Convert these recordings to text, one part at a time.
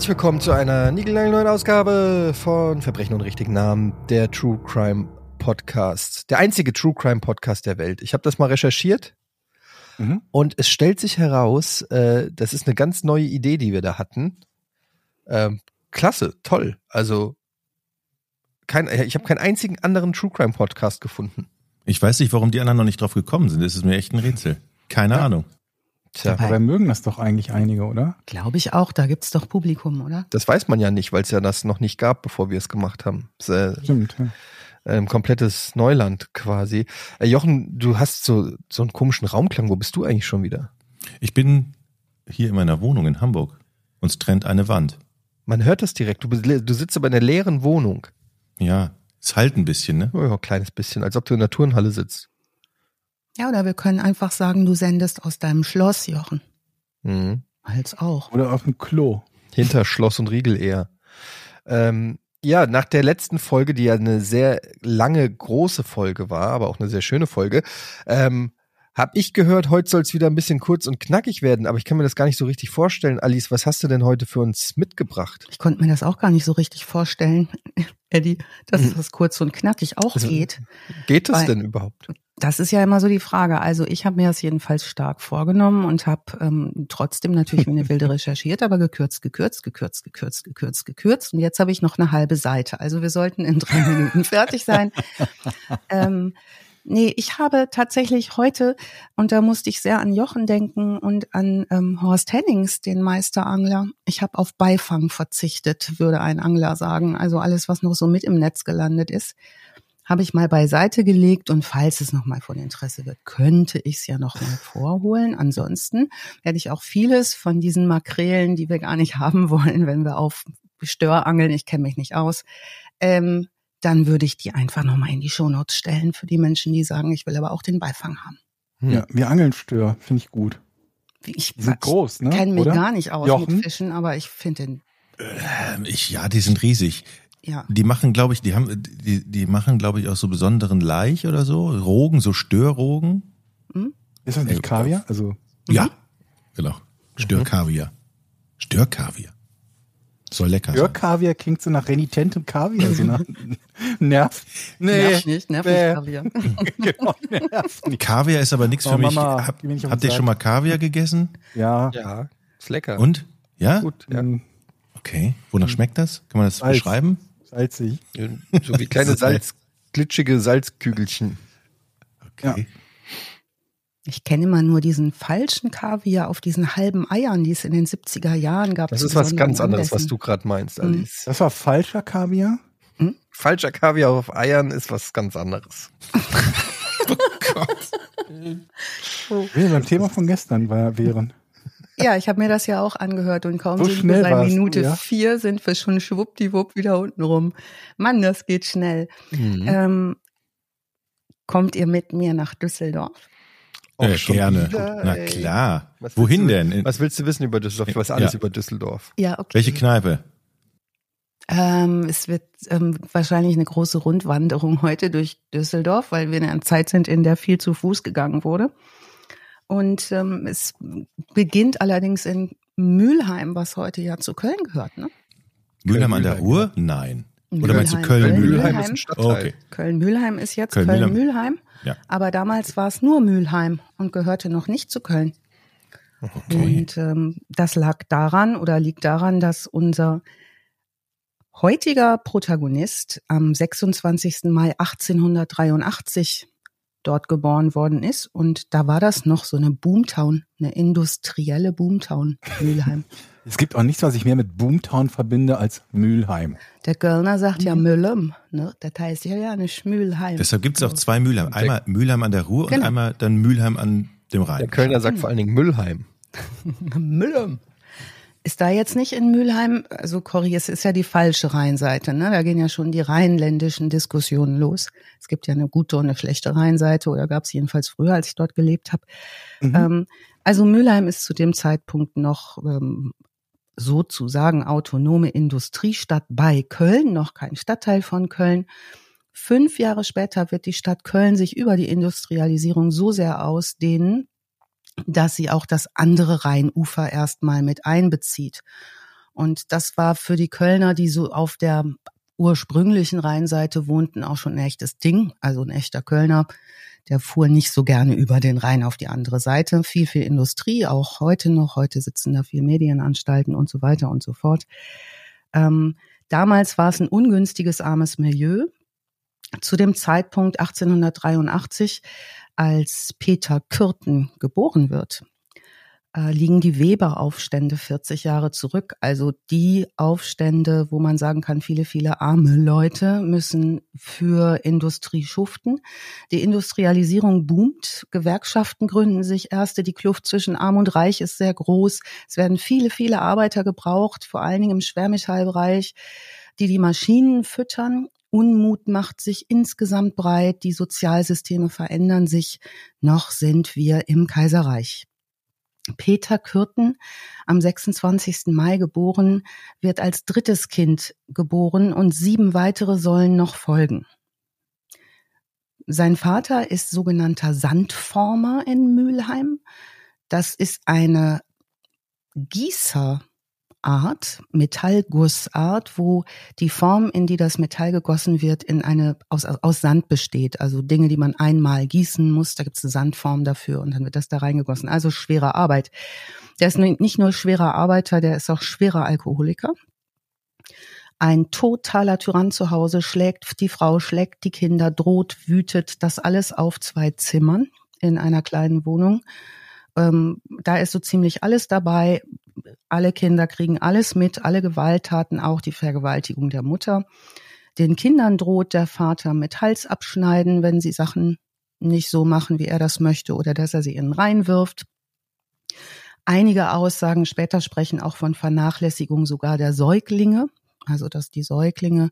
Herzlich willkommen zu einer niegelnagelneuen Ausgabe von Verbrechen und richtigen Namen, der True Crime Podcast. Der einzige True Crime Podcast der Welt. Ich habe das mal recherchiert mhm. und es stellt sich heraus, äh, das ist eine ganz neue Idee, die wir da hatten. Ähm, klasse, toll. Also kein, ich habe keinen einzigen anderen True Crime Podcast gefunden. Ich weiß nicht, warum die anderen noch nicht drauf gekommen sind. Das ist mir echt ein Rätsel. Keine ja. Ahnung. Tja, aber mögen das doch eigentlich einige, oder? Glaube ich auch. Da gibt's doch Publikum, oder? Das weiß man ja nicht, weil es ja das noch nicht gab, bevor wir es gemacht haben. Das, äh, Stimmt. Ja. Ähm, komplettes Neuland quasi. Äh, Jochen, du hast so, so einen komischen Raumklang. Wo bist du eigentlich schon wieder? Ich bin hier in meiner Wohnung in Hamburg. Uns trennt eine Wand. Man hört das direkt. Du, du sitzt aber in einer leeren Wohnung. Ja, es halt ein bisschen, ne? Ja, ein kleines bisschen, als ob du in der Turnhalle sitzt. Ja, oder wir können einfach sagen, du sendest aus deinem Schloss, Jochen. Mhm. Als auch. Oder auf dem Klo. Hinter Schloss und Riegel eher. Ähm, ja, nach der letzten Folge, die ja eine sehr lange, große Folge war, aber auch eine sehr schöne Folge, ähm, hab ich gehört, heute soll es wieder ein bisschen kurz und knackig werden, aber ich kann mir das gar nicht so richtig vorstellen. Alice, was hast du denn heute für uns mitgebracht? Ich konnte mir das auch gar nicht so richtig vorstellen, Eddie, dass hm. das kurz und knackig auch also, geht. Geht es denn überhaupt? Das ist ja immer so die Frage. Also ich habe mir das jedenfalls stark vorgenommen und habe ähm, trotzdem natürlich wie eine wilde recherchiert, aber gekürzt, gekürzt, gekürzt, gekürzt, gekürzt, gekürzt. Und jetzt habe ich noch eine halbe Seite. Also wir sollten in drei Minuten fertig sein. ähm, Nee, ich habe tatsächlich heute, und da musste ich sehr an Jochen denken und an ähm, Horst Hennings, den Meisterangler. Ich habe auf Beifang verzichtet, würde ein Angler sagen. Also alles, was noch so mit im Netz gelandet ist, habe ich mal beiseite gelegt und falls es nochmal von Interesse wird, könnte ich es ja nochmal vorholen. Ansonsten werde ich auch vieles von diesen Makrelen, die wir gar nicht haben wollen, wenn wir auf Störangeln, ich kenne mich nicht aus, ähm, dann würde ich die einfach nochmal in die Shownotes stellen für die Menschen, die sagen, ich will aber auch den Beifang haben. Hm. Ja, wir angeln Stör, finde ich gut. Ich, die sind groß, ne? kenne mich Oder? gar nicht aus Jochen? mit Fischen, aber ich finde den. Äh, ich, ja, die sind riesig. Ja. Die machen, glaube ich, die haben, die, die machen, glaube ich, auch so besonderen Laich oder so, Rogen, so Störrogen. Hm? Ist das nicht Kaviar? Also. Ja, mhm. genau. Störkaviar. Mhm. Störkaviar. Soll lecker sein. Kaviar klingt so nach renitentem Kaviar, so nach Nerv. Nee, nerv nicht, nerv nicht Kaviar. genau, nerv nicht. Kaviar ist aber nichts oh, für mich. Mama, Hab, habt ihr schon mal Kaviar gegessen? Ja. Ja, ist lecker. Und? Ja? Gut, ja. Okay. Wonach hm. schmeckt das? Kann man das Salz. beschreiben? Salzig. So wie kleine Salz, glitschige Salzkügelchen. Okay. Ja. Ich kenne immer nur diesen falschen Kaviar auf diesen halben Eiern, die es in den 70er Jahren gab. Das ist was ganz anderes, was du gerade meinst, hm. Alice. Das war falscher Kaviar? Hm? Falscher Kaviar auf Eiern ist was ganz anderes. oh Gott. Wir beim Thema von gestern war, wären. Ja, ich habe mir das ja auch angehört und kaum so sind wir bei Minute du, ja? vier, sind wir schon schwuppdiwupp wieder unten rum. Mann, das geht schnell. Mhm. Ähm, kommt ihr mit mir nach Düsseldorf? Äh, gerne. Wieder, Na klar. Wohin du, denn? Was willst du wissen über Düsseldorf? Ich weiß alles ja. über Düsseldorf. Ja, okay. Welche Kneipe? Ähm, es wird ähm, wahrscheinlich eine große Rundwanderung heute durch Düsseldorf, weil wir in einer Zeit sind, in der viel zu Fuß gegangen wurde. Und ähm, es beginnt allerdings in Mülheim, was heute ja zu Köln gehört, ne? Mülheim an der Ruhr? Nein. Oder meinst du Köln-Mühlheim? Köln ist Stadtteil. Okay. Köln-Mühlheim ist jetzt Köln-Mühlheim. Ja. Aber damals war es nur Mülheim und gehörte noch nicht zu Köln. Okay. Und ähm, das lag daran oder liegt daran, dass unser heutiger Protagonist am 26. Mai 1883 dort geboren worden ist. Und da war das noch so eine Boomtown, eine industrielle Boomtown, Mülheim. Es gibt auch nichts, was ich mehr mit Boomtown verbinde als Mülheim. Der Kölner sagt ja Müllem, ne? Das heißt ja ja nicht Mülheim. Deshalb gibt es auch zwei Mülheim. Einmal Mülheim an der Ruhr genau. und einmal dann Mülheim an dem Rhein. Der Kölner sagt vor allen Dingen Müllheim. Müllheim. Ist da jetzt nicht in Mülheim, also Corrie, es ist ja die falsche Rheinseite, ne? Da gehen ja schon die rheinländischen Diskussionen los. Es gibt ja eine gute und eine schlechte Rheinseite, oder gab es jedenfalls früher, als ich dort gelebt habe. Mhm. Ähm, also Mülheim ist zu dem Zeitpunkt noch ähm, sozusagen autonome Industriestadt bei Köln, noch kein Stadtteil von Köln. Fünf Jahre später wird die Stadt Köln sich über die Industrialisierung so sehr ausdehnen, dass sie auch das andere Rheinufer erstmal mit einbezieht. Und das war für die Kölner, die so auf der ursprünglichen Rheinseite wohnten, auch schon ein echtes Ding. Also ein echter Kölner, der fuhr nicht so gerne über den Rhein auf die andere Seite. Viel, viel Industrie, auch heute noch. Heute sitzen da viel Medienanstalten und so weiter und so fort. Ähm, damals war es ein ungünstiges, armes Milieu. Zu dem Zeitpunkt 1883, als Peter Kürten geboren wird, äh, liegen die Weberaufstände 40 Jahre zurück. Also die Aufstände, wo man sagen kann, viele, viele arme Leute müssen für Industrie schuften. Die Industrialisierung boomt, Gewerkschaften gründen sich erste, die Kluft zwischen Arm und Reich ist sehr groß. Es werden viele, viele Arbeiter gebraucht, vor allen Dingen im Schwermetallbereich, die die Maschinen füttern. Unmut macht sich insgesamt breit, die Sozialsysteme verändern sich, noch sind wir im Kaiserreich. Peter Kürten, am 26. Mai geboren, wird als drittes Kind geboren und sieben weitere sollen noch folgen. Sein Vater ist sogenannter Sandformer in Mülheim. Das ist eine Gießer Art, Metallgussart, wo die Form, in die das Metall gegossen wird, in eine aus, aus Sand besteht. Also Dinge, die man einmal gießen muss, da gibt es eine Sandform dafür und dann wird das da reingegossen. Also schwere Arbeit. Der ist nicht nur schwerer Arbeiter, der ist auch schwerer Alkoholiker. Ein totaler Tyrann zu Hause schlägt die Frau, schlägt die Kinder, droht, wütet, das alles auf zwei Zimmern in einer kleinen Wohnung. Ähm, da ist so ziemlich alles dabei. Alle Kinder kriegen alles mit, alle Gewalttaten, auch die Vergewaltigung der Mutter. Den Kindern droht der Vater mit Hals abschneiden, wenn sie Sachen nicht so machen, wie er das möchte, oder dass er sie in den Rhein wirft. Einige Aussagen später sprechen auch von Vernachlässigung sogar der Säuglinge, also dass die Säuglinge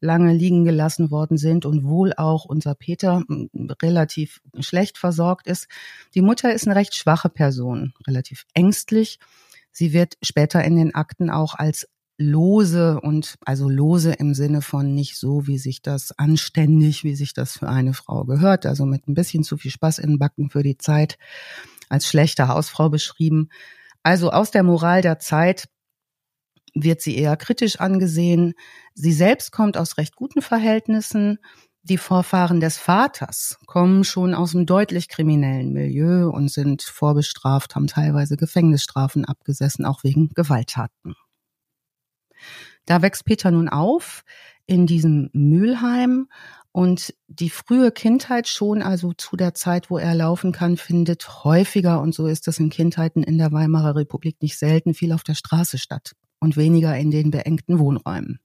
lange liegen gelassen worden sind und wohl auch unser Peter hm, relativ schlecht versorgt ist. Die Mutter ist eine recht schwache Person, relativ ängstlich. Sie wird später in den Akten auch als lose und also lose im Sinne von nicht so, wie sich das anständig, wie sich das für eine Frau gehört, also mit ein bisschen zu viel Spaß in den Backen für die Zeit als schlechte Hausfrau beschrieben. Also aus der Moral der Zeit wird sie eher kritisch angesehen. Sie selbst kommt aus recht guten Verhältnissen. Die Vorfahren des Vaters kommen schon aus einem deutlich kriminellen Milieu und sind vorbestraft, haben teilweise Gefängnisstrafen abgesessen, auch wegen Gewalttaten. Da wächst Peter nun auf in diesem Mülheim und die frühe Kindheit schon, also zu der Zeit, wo er laufen kann, findet häufiger, und so ist das in Kindheiten in der Weimarer Republik nicht selten, viel auf der Straße statt und weniger in den beengten Wohnräumen.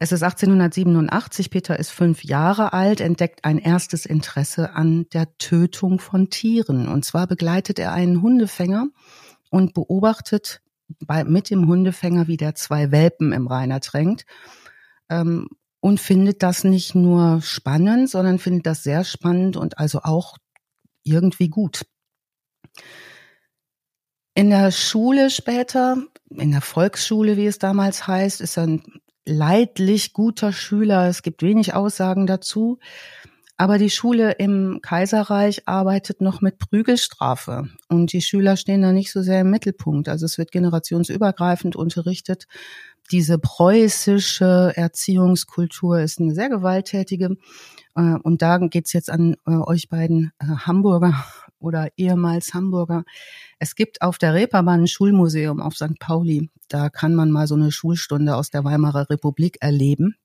Es ist 1887, Peter ist fünf Jahre alt, entdeckt ein erstes Interesse an der Tötung von Tieren. Und zwar begleitet er einen Hundefänger und beobachtet bei, mit dem Hundefänger, wie der zwei Welpen im Rhein ertränkt. Ähm, und findet das nicht nur spannend, sondern findet das sehr spannend und also auch irgendwie gut. In der Schule später, in der Volksschule, wie es damals heißt, ist er leidlich guter Schüler. Es gibt wenig Aussagen dazu. Aber die Schule im Kaiserreich arbeitet noch mit Prügelstrafe und die Schüler stehen da nicht so sehr im Mittelpunkt. Also es wird generationsübergreifend unterrichtet. Diese preußische Erziehungskultur ist eine sehr gewalttätige. Äh, und da geht's jetzt an äh, euch beiden äh, Hamburger oder ehemals Hamburger. Es gibt auf der Reeperbahn ein Schulmuseum auf St. Pauli. Da kann man mal so eine Schulstunde aus der Weimarer Republik erleben.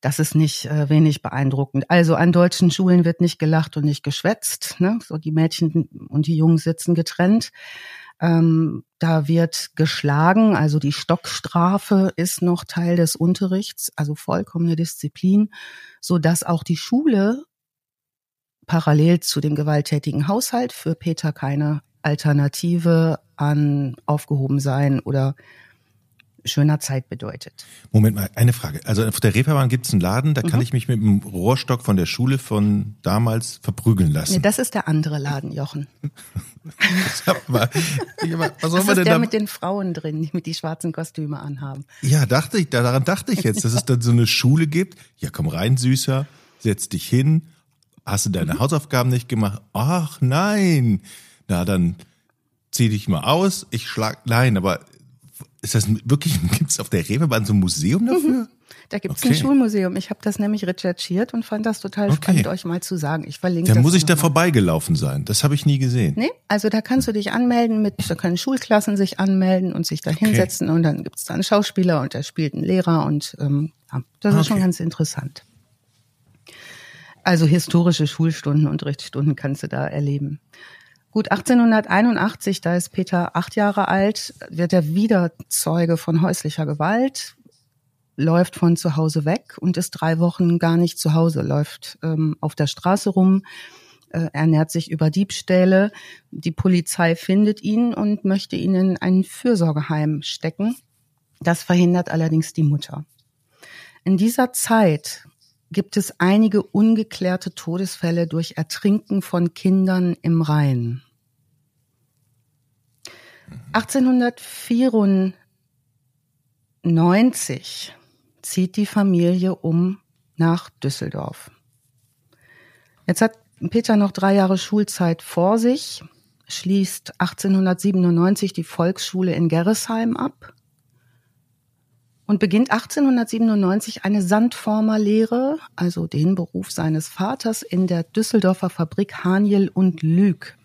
Das ist nicht äh, wenig beeindruckend. Also an deutschen Schulen wird nicht gelacht und nicht geschwätzt. Ne? So die Mädchen und die Jungen sitzen getrennt. Ähm, da wird geschlagen, also die Stockstrafe ist noch Teil des Unterrichts, also vollkommene Disziplin, so dass auch die Schule parallel zu dem gewalttätigen Haushalt für Peter keine Alternative an aufgehoben sein oder schöner Zeit bedeutet. Moment mal, eine Frage. Also auf der Reeperbahn gibt es einen Laden, da mhm. kann ich mich mit dem Rohrstock von der Schule von damals verprügeln lassen. Nee, das ist der andere Laden, Jochen. mal, was soll das ist der da? mit den Frauen drin, die mit die schwarzen Kostüme anhaben. Ja, dachte ich, daran dachte ich jetzt, dass es dann so eine Schule gibt. Ja, komm rein, Süßer, setz dich hin, Hast du deine mhm. Hausaufgaben nicht gemacht? Ach nein. Na, dann zieh dich mal aus. Ich schlag, nein, aber ist das wirklich, gibt es auf der Reeperbahn so ein Museum mhm. dafür? Mhm. Da gibt es okay. ein Schulmuseum. Ich habe das nämlich recherchiert und fand das total okay. spannend, euch mal zu sagen. Ich verlinke Dann muss ich da mal. vorbeigelaufen sein. Das habe ich nie gesehen. Nee, also da kannst du dich anmelden mit, da können Schulklassen sich anmelden und sich da okay. hinsetzen und dann gibt es da einen Schauspieler und der spielt einen Lehrer und ähm, ja, das ist schon ganz interessant. Also historische Schulstunden, Unterrichtsstunden kannst du da erleben. Gut, 1881, da ist Peter acht Jahre alt, wird er wieder Zeuge von häuslicher Gewalt, läuft von zu Hause weg und ist drei Wochen gar nicht zu Hause, läuft ähm, auf der Straße rum, äh, ernährt sich über Diebstähle. Die Polizei findet ihn und möchte ihn in ein Fürsorgeheim stecken. Das verhindert allerdings die Mutter. In dieser Zeit gibt es einige ungeklärte Todesfälle durch Ertrinken von Kindern im Rhein. 1894 zieht die Familie um nach Düsseldorf. Jetzt hat Peter noch drei Jahre Schulzeit vor sich, schließt 1897 die Volksschule in Gerresheim ab und beginnt 1897 eine Sandformerlehre, also den Beruf seines Vaters in der Düsseldorfer Fabrik Haniel und Lüg.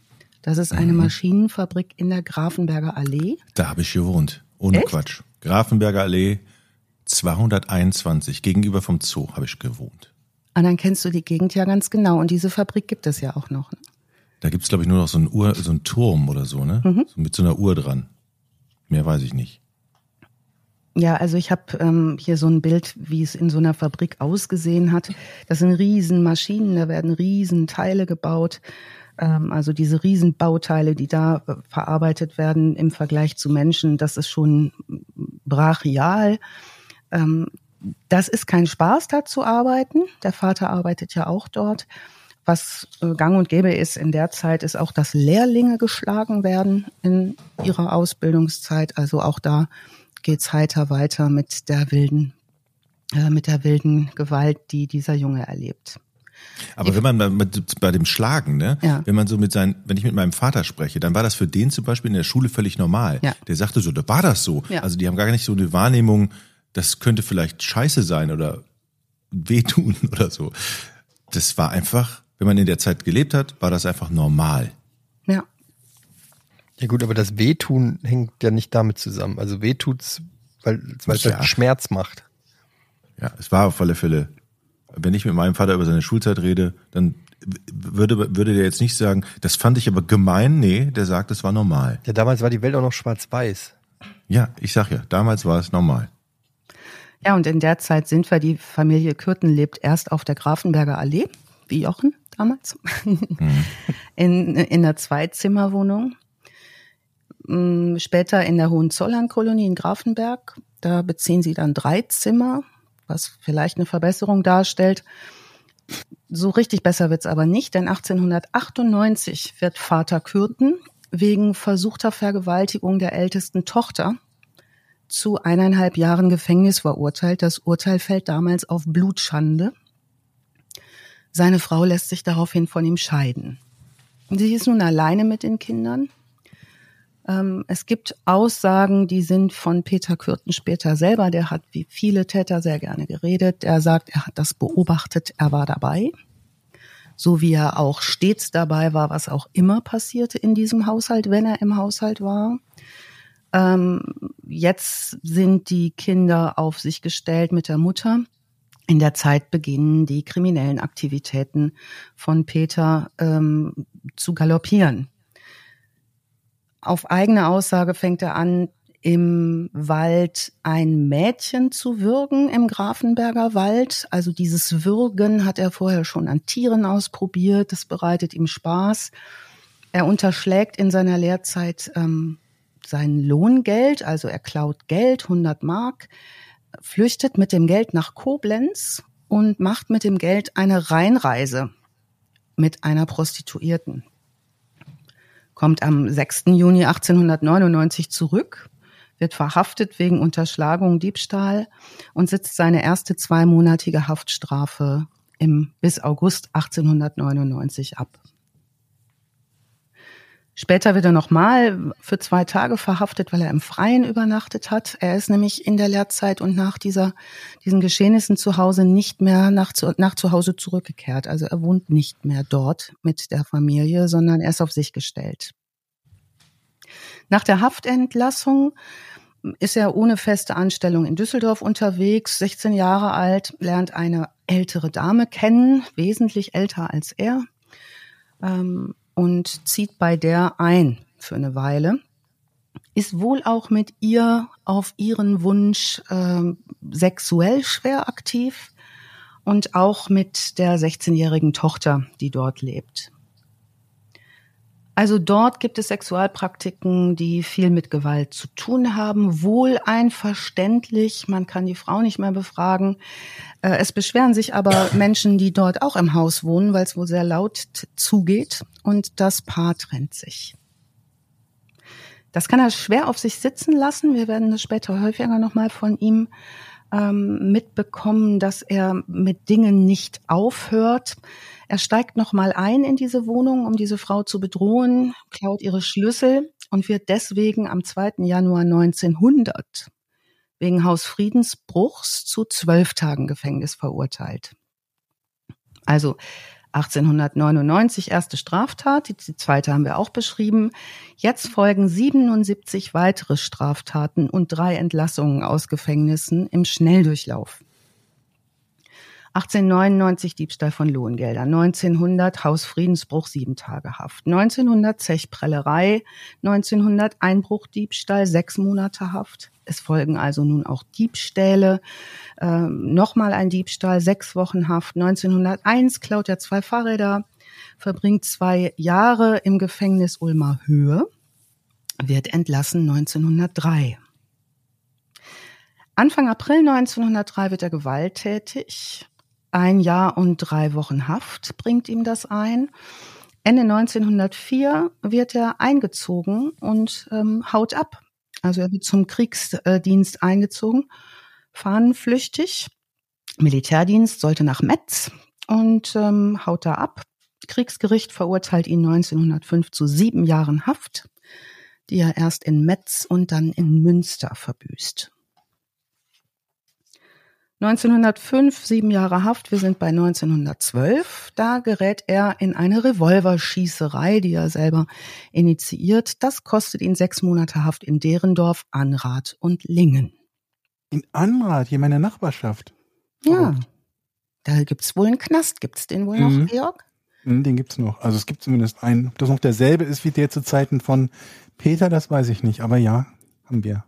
Das ist eine mhm. Maschinenfabrik in der Grafenberger Allee. Da habe ich gewohnt. Ohne Echt? Quatsch. Grafenberger Allee 221 gegenüber vom Zoo habe ich gewohnt. Und dann kennst du die Gegend ja ganz genau. Und diese Fabrik gibt es ja auch noch. Ne? Da gibt es, glaube ich, nur noch so einen, Uhr, so einen Turm oder so, ne? Mhm. So mit so einer Uhr dran. Mehr weiß ich nicht. Ja, also ich habe ähm, hier so ein Bild, wie es in so einer Fabrik ausgesehen hat. Das sind Riesenmaschinen, da werden Riesenteile gebaut. Ähm, also diese Riesenbauteile, die da äh, verarbeitet werden im Vergleich zu Menschen, das ist schon brachial. Ähm, das ist kein Spaß, da zu arbeiten. Der Vater arbeitet ja auch dort. Was äh, gang und gäbe ist in der Zeit, ist auch, dass Lehrlinge geschlagen werden in ihrer Ausbildungszeit. Also auch da geht's heiter weiter mit der wilden, äh, mit der wilden Gewalt, die dieser Junge erlebt. Aber wenn man mit, bei dem Schlagen, ne, ja. wenn man so mit seinen, wenn ich mit meinem Vater spreche, dann war das für den zum Beispiel in der Schule völlig normal. Ja. Der sagte so, da war das so. Ja. Also die haben gar nicht so eine Wahrnehmung, das könnte vielleicht scheiße sein oder wehtun oder so. Das war einfach, wenn man in der Zeit gelebt hat, war das einfach normal. Ja. Gut, aber das Wehtun hängt ja nicht damit zusammen. Also wehtut's, weil, weil es ja. halt Schmerz macht. Ja, es war auf alle Fälle. Wenn ich mit meinem Vater über seine Schulzeit rede, dann würde, würde der jetzt nicht sagen, das fand ich aber gemein. Nee, der sagt, es war normal. Ja, damals war die Welt auch noch schwarz-weiß. Ja, ich sag ja, damals war es normal. Ja, und in der Zeit sind wir, die Familie Kürten lebt erst auf der Grafenberger Allee, wie Jochen damals, mhm. in, in einer Zweizimmerwohnung. Mm, später in der Hohenzollern-Kolonie in Grafenberg. Da beziehen sie dann drei Zimmer, was vielleicht eine Verbesserung darstellt. So richtig besser wird's aber nicht, denn 1898 wird Vater Kürten wegen versuchter Vergewaltigung der ältesten Tochter zu eineinhalb Jahren Gefängnis verurteilt. Das Urteil fällt damals auf Blutschande. Seine Frau lässt sich daraufhin von ihm scheiden. Sie ist nun alleine mit den Kindern. Ähm, es gibt Aussagen, die sind von Peter Kürten später selber. Der hat wie viele Täter sehr gerne geredet. Er sagt, er hat das beobachtet, er war dabei. So wie er auch stets dabei war, was auch immer passierte in diesem Haushalt, wenn er im Haushalt war. Ähm, jetzt sind die Kinder auf sich gestellt mit der Mutter. In der Zeit beginnen die kriminellen Aktivitäten von Peter ähm, zu galoppieren. Auf eigene Aussage fängt er an, im Wald ein Mädchen zu würgen im Grafenberger Wald. Also dieses Würgen hat er vorher schon an Tieren ausprobiert. Das bereitet ihm Spaß. Er unterschlägt in seiner Lehrzeit ähm, sein Lohngeld, also er klaut Geld, 100 Mark, flüchtet mit dem Geld nach Koblenz und macht mit dem Geld eine Rheinreise mit einer Prostituierten kommt am 6. Juni 1899 zurück, wird verhaftet wegen Unterschlagung, Diebstahl und sitzt seine erste zweimonatige Haftstrafe im, bis August 1899 ab. Später wird er nochmal für zwei Tage verhaftet, weil er im Freien übernachtet hat. Er ist nämlich in der Lehrzeit und nach dieser, diesen Geschehnissen zu Hause nicht mehr nach zu, nach zu Hause zurückgekehrt. Also er wohnt nicht mehr dort mit der Familie, sondern er ist auf sich gestellt. Nach der Haftentlassung ist er ohne feste Anstellung in Düsseldorf unterwegs, 16 Jahre alt, lernt eine ältere Dame kennen, wesentlich älter als er. Ähm, und zieht bei der ein für eine Weile. Ist wohl auch mit ihr auf ihren Wunsch äh, sexuell schwer aktiv und auch mit der 16-jährigen Tochter, die dort lebt. Also dort gibt es Sexualpraktiken, die viel mit Gewalt zu tun haben, wohl einverständlich. Man kann die Frau nicht mehr befragen. Äh, es beschweren sich aber Menschen, die dort auch im Haus wohnen, weil es wohl sehr laut zugeht und das Paar trennt sich. Das kann er schwer auf sich sitzen lassen. Wir werden das später häufiger nochmal von ihm ähm, mitbekommen, dass er mit Dingen nicht aufhört. Er steigt nochmal ein in diese Wohnung, um diese Frau zu bedrohen, klaut ihre Schlüssel und wird deswegen am 2. Januar 1900 wegen Hausfriedensbruchs zu zwölf Tagen Gefängnis verurteilt. Also 1899 erste Straftat, die, zweite haben wir auch beschrieben. Jetzt folgen 77 weitere Straftaten und drei Entlassungen aus Gefängnissen im Schnelldurchlauf. 1899 Diebstahl von Lohngeldern, 1900 Hausfriedensbruch, sieben Tage Haft, 1900 Zechprellerei, 1900 Einbruch, Diebstahl, sechs Monate Haft. Es folgen also nun auch Diebstähle, äh, nochmal ein Diebstahl, sechs Wochen Haft. 1901 klaut er zwei Fahrräder, verbringt zwei Jahre im Gefängnis Ulmer Höhe, wird entlassen 1903. Anfang April 1903 wird er gewalttätig. Ein Jahr und drei Wochen Haft bringt ihm das ein. Ende 1904 wird er eingezogen und ähm, haut ab. Also er wird zum Kriegsdienst eingezogen, fahnenflüchtig. Militärdienst sollte nach Metz und ähm, haut da ab. Kriegsgericht verurteilt ihn 1905 zu sieben Jahren Haft, die er erst in Metz und dann in Münster verbüßt. 1905, sieben Jahre Haft, wir sind bei 1912. Da gerät er in eine Revolverschießerei, die er selber initiiert. Das kostet ihn sechs Monate Haft in Derendorf, Anrath und Lingen. In Anrath, hier meine Nachbarschaft. Ja, da gibt's wohl einen Knast. Gibt's den wohl mhm. noch, Georg? Mhm, den gibt's noch. Also es gibt zumindest einen. Ob das noch derselbe ist wie der zu Zeiten von Peter, das weiß ich nicht. Aber ja, haben wir.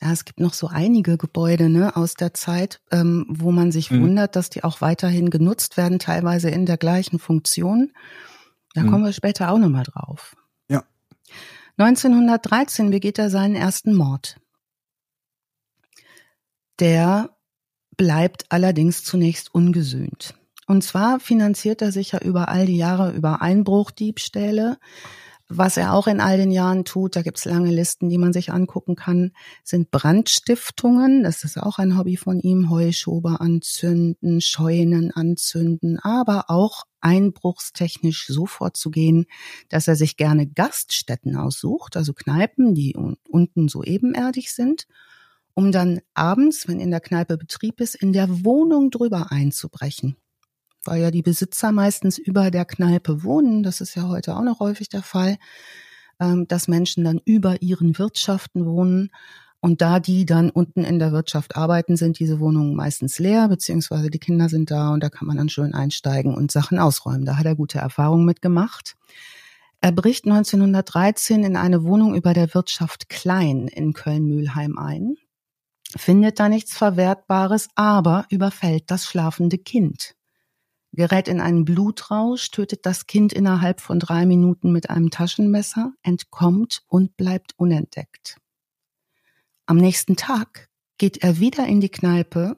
Ja, es gibt noch so einige Gebäude ne, aus der Zeit, ähm, wo man sich mhm. wundert, dass die auch weiterhin genutzt werden, teilweise in der gleichen Funktion. Da mhm. kommen wir später auch nochmal drauf. Ja. 1913 begeht er seinen ersten Mord. Der bleibt allerdings zunächst ungesühnt. Und zwar finanziert er sich ja über all die Jahre über Einbruchdiebstähle, was er auch in all den Jahren tut, da gibt's lange Listen, die man sich angucken kann, sind Brandstiftungen. Das ist auch ein Hobby von ihm. Heuschober anzünden, Scheunen anzünden, aber auch einbruchstechnisch so vorzugehen, dass er sich gerne Gaststätten aussucht, also Kneipen, die unten so ebenerdig sind, um dann abends, wenn in der Kneipe Betrieb ist, in der Wohnung drüber einzubrechen weil ja die Besitzer meistens über der Kneipe wohnen. Das ist ja heute auch noch häufig der Fall, ähm, dass Menschen dann über ihren Wirtschaften wohnen. Und da die dann unten in der Wirtschaft arbeiten, sind diese Wohnungen meistens leer, beziehungsweise die Kinder sind da und da kann man dann schön einsteigen und Sachen ausräumen. Da hat er gute Erfahrungen mitgemacht. Er bricht 1913 in eine Wohnung über der Wirtschaft Klein in Köln-Mühlheim ein, findet da nichts Verwertbares, aber überfällt das schlafende Kind gerät in einen Blutrausch, tötet das Kind innerhalb von drei Minuten mit einem Taschenmesser, entkommt und bleibt unentdeckt. Am nächsten Tag geht er wieder in die Kneipe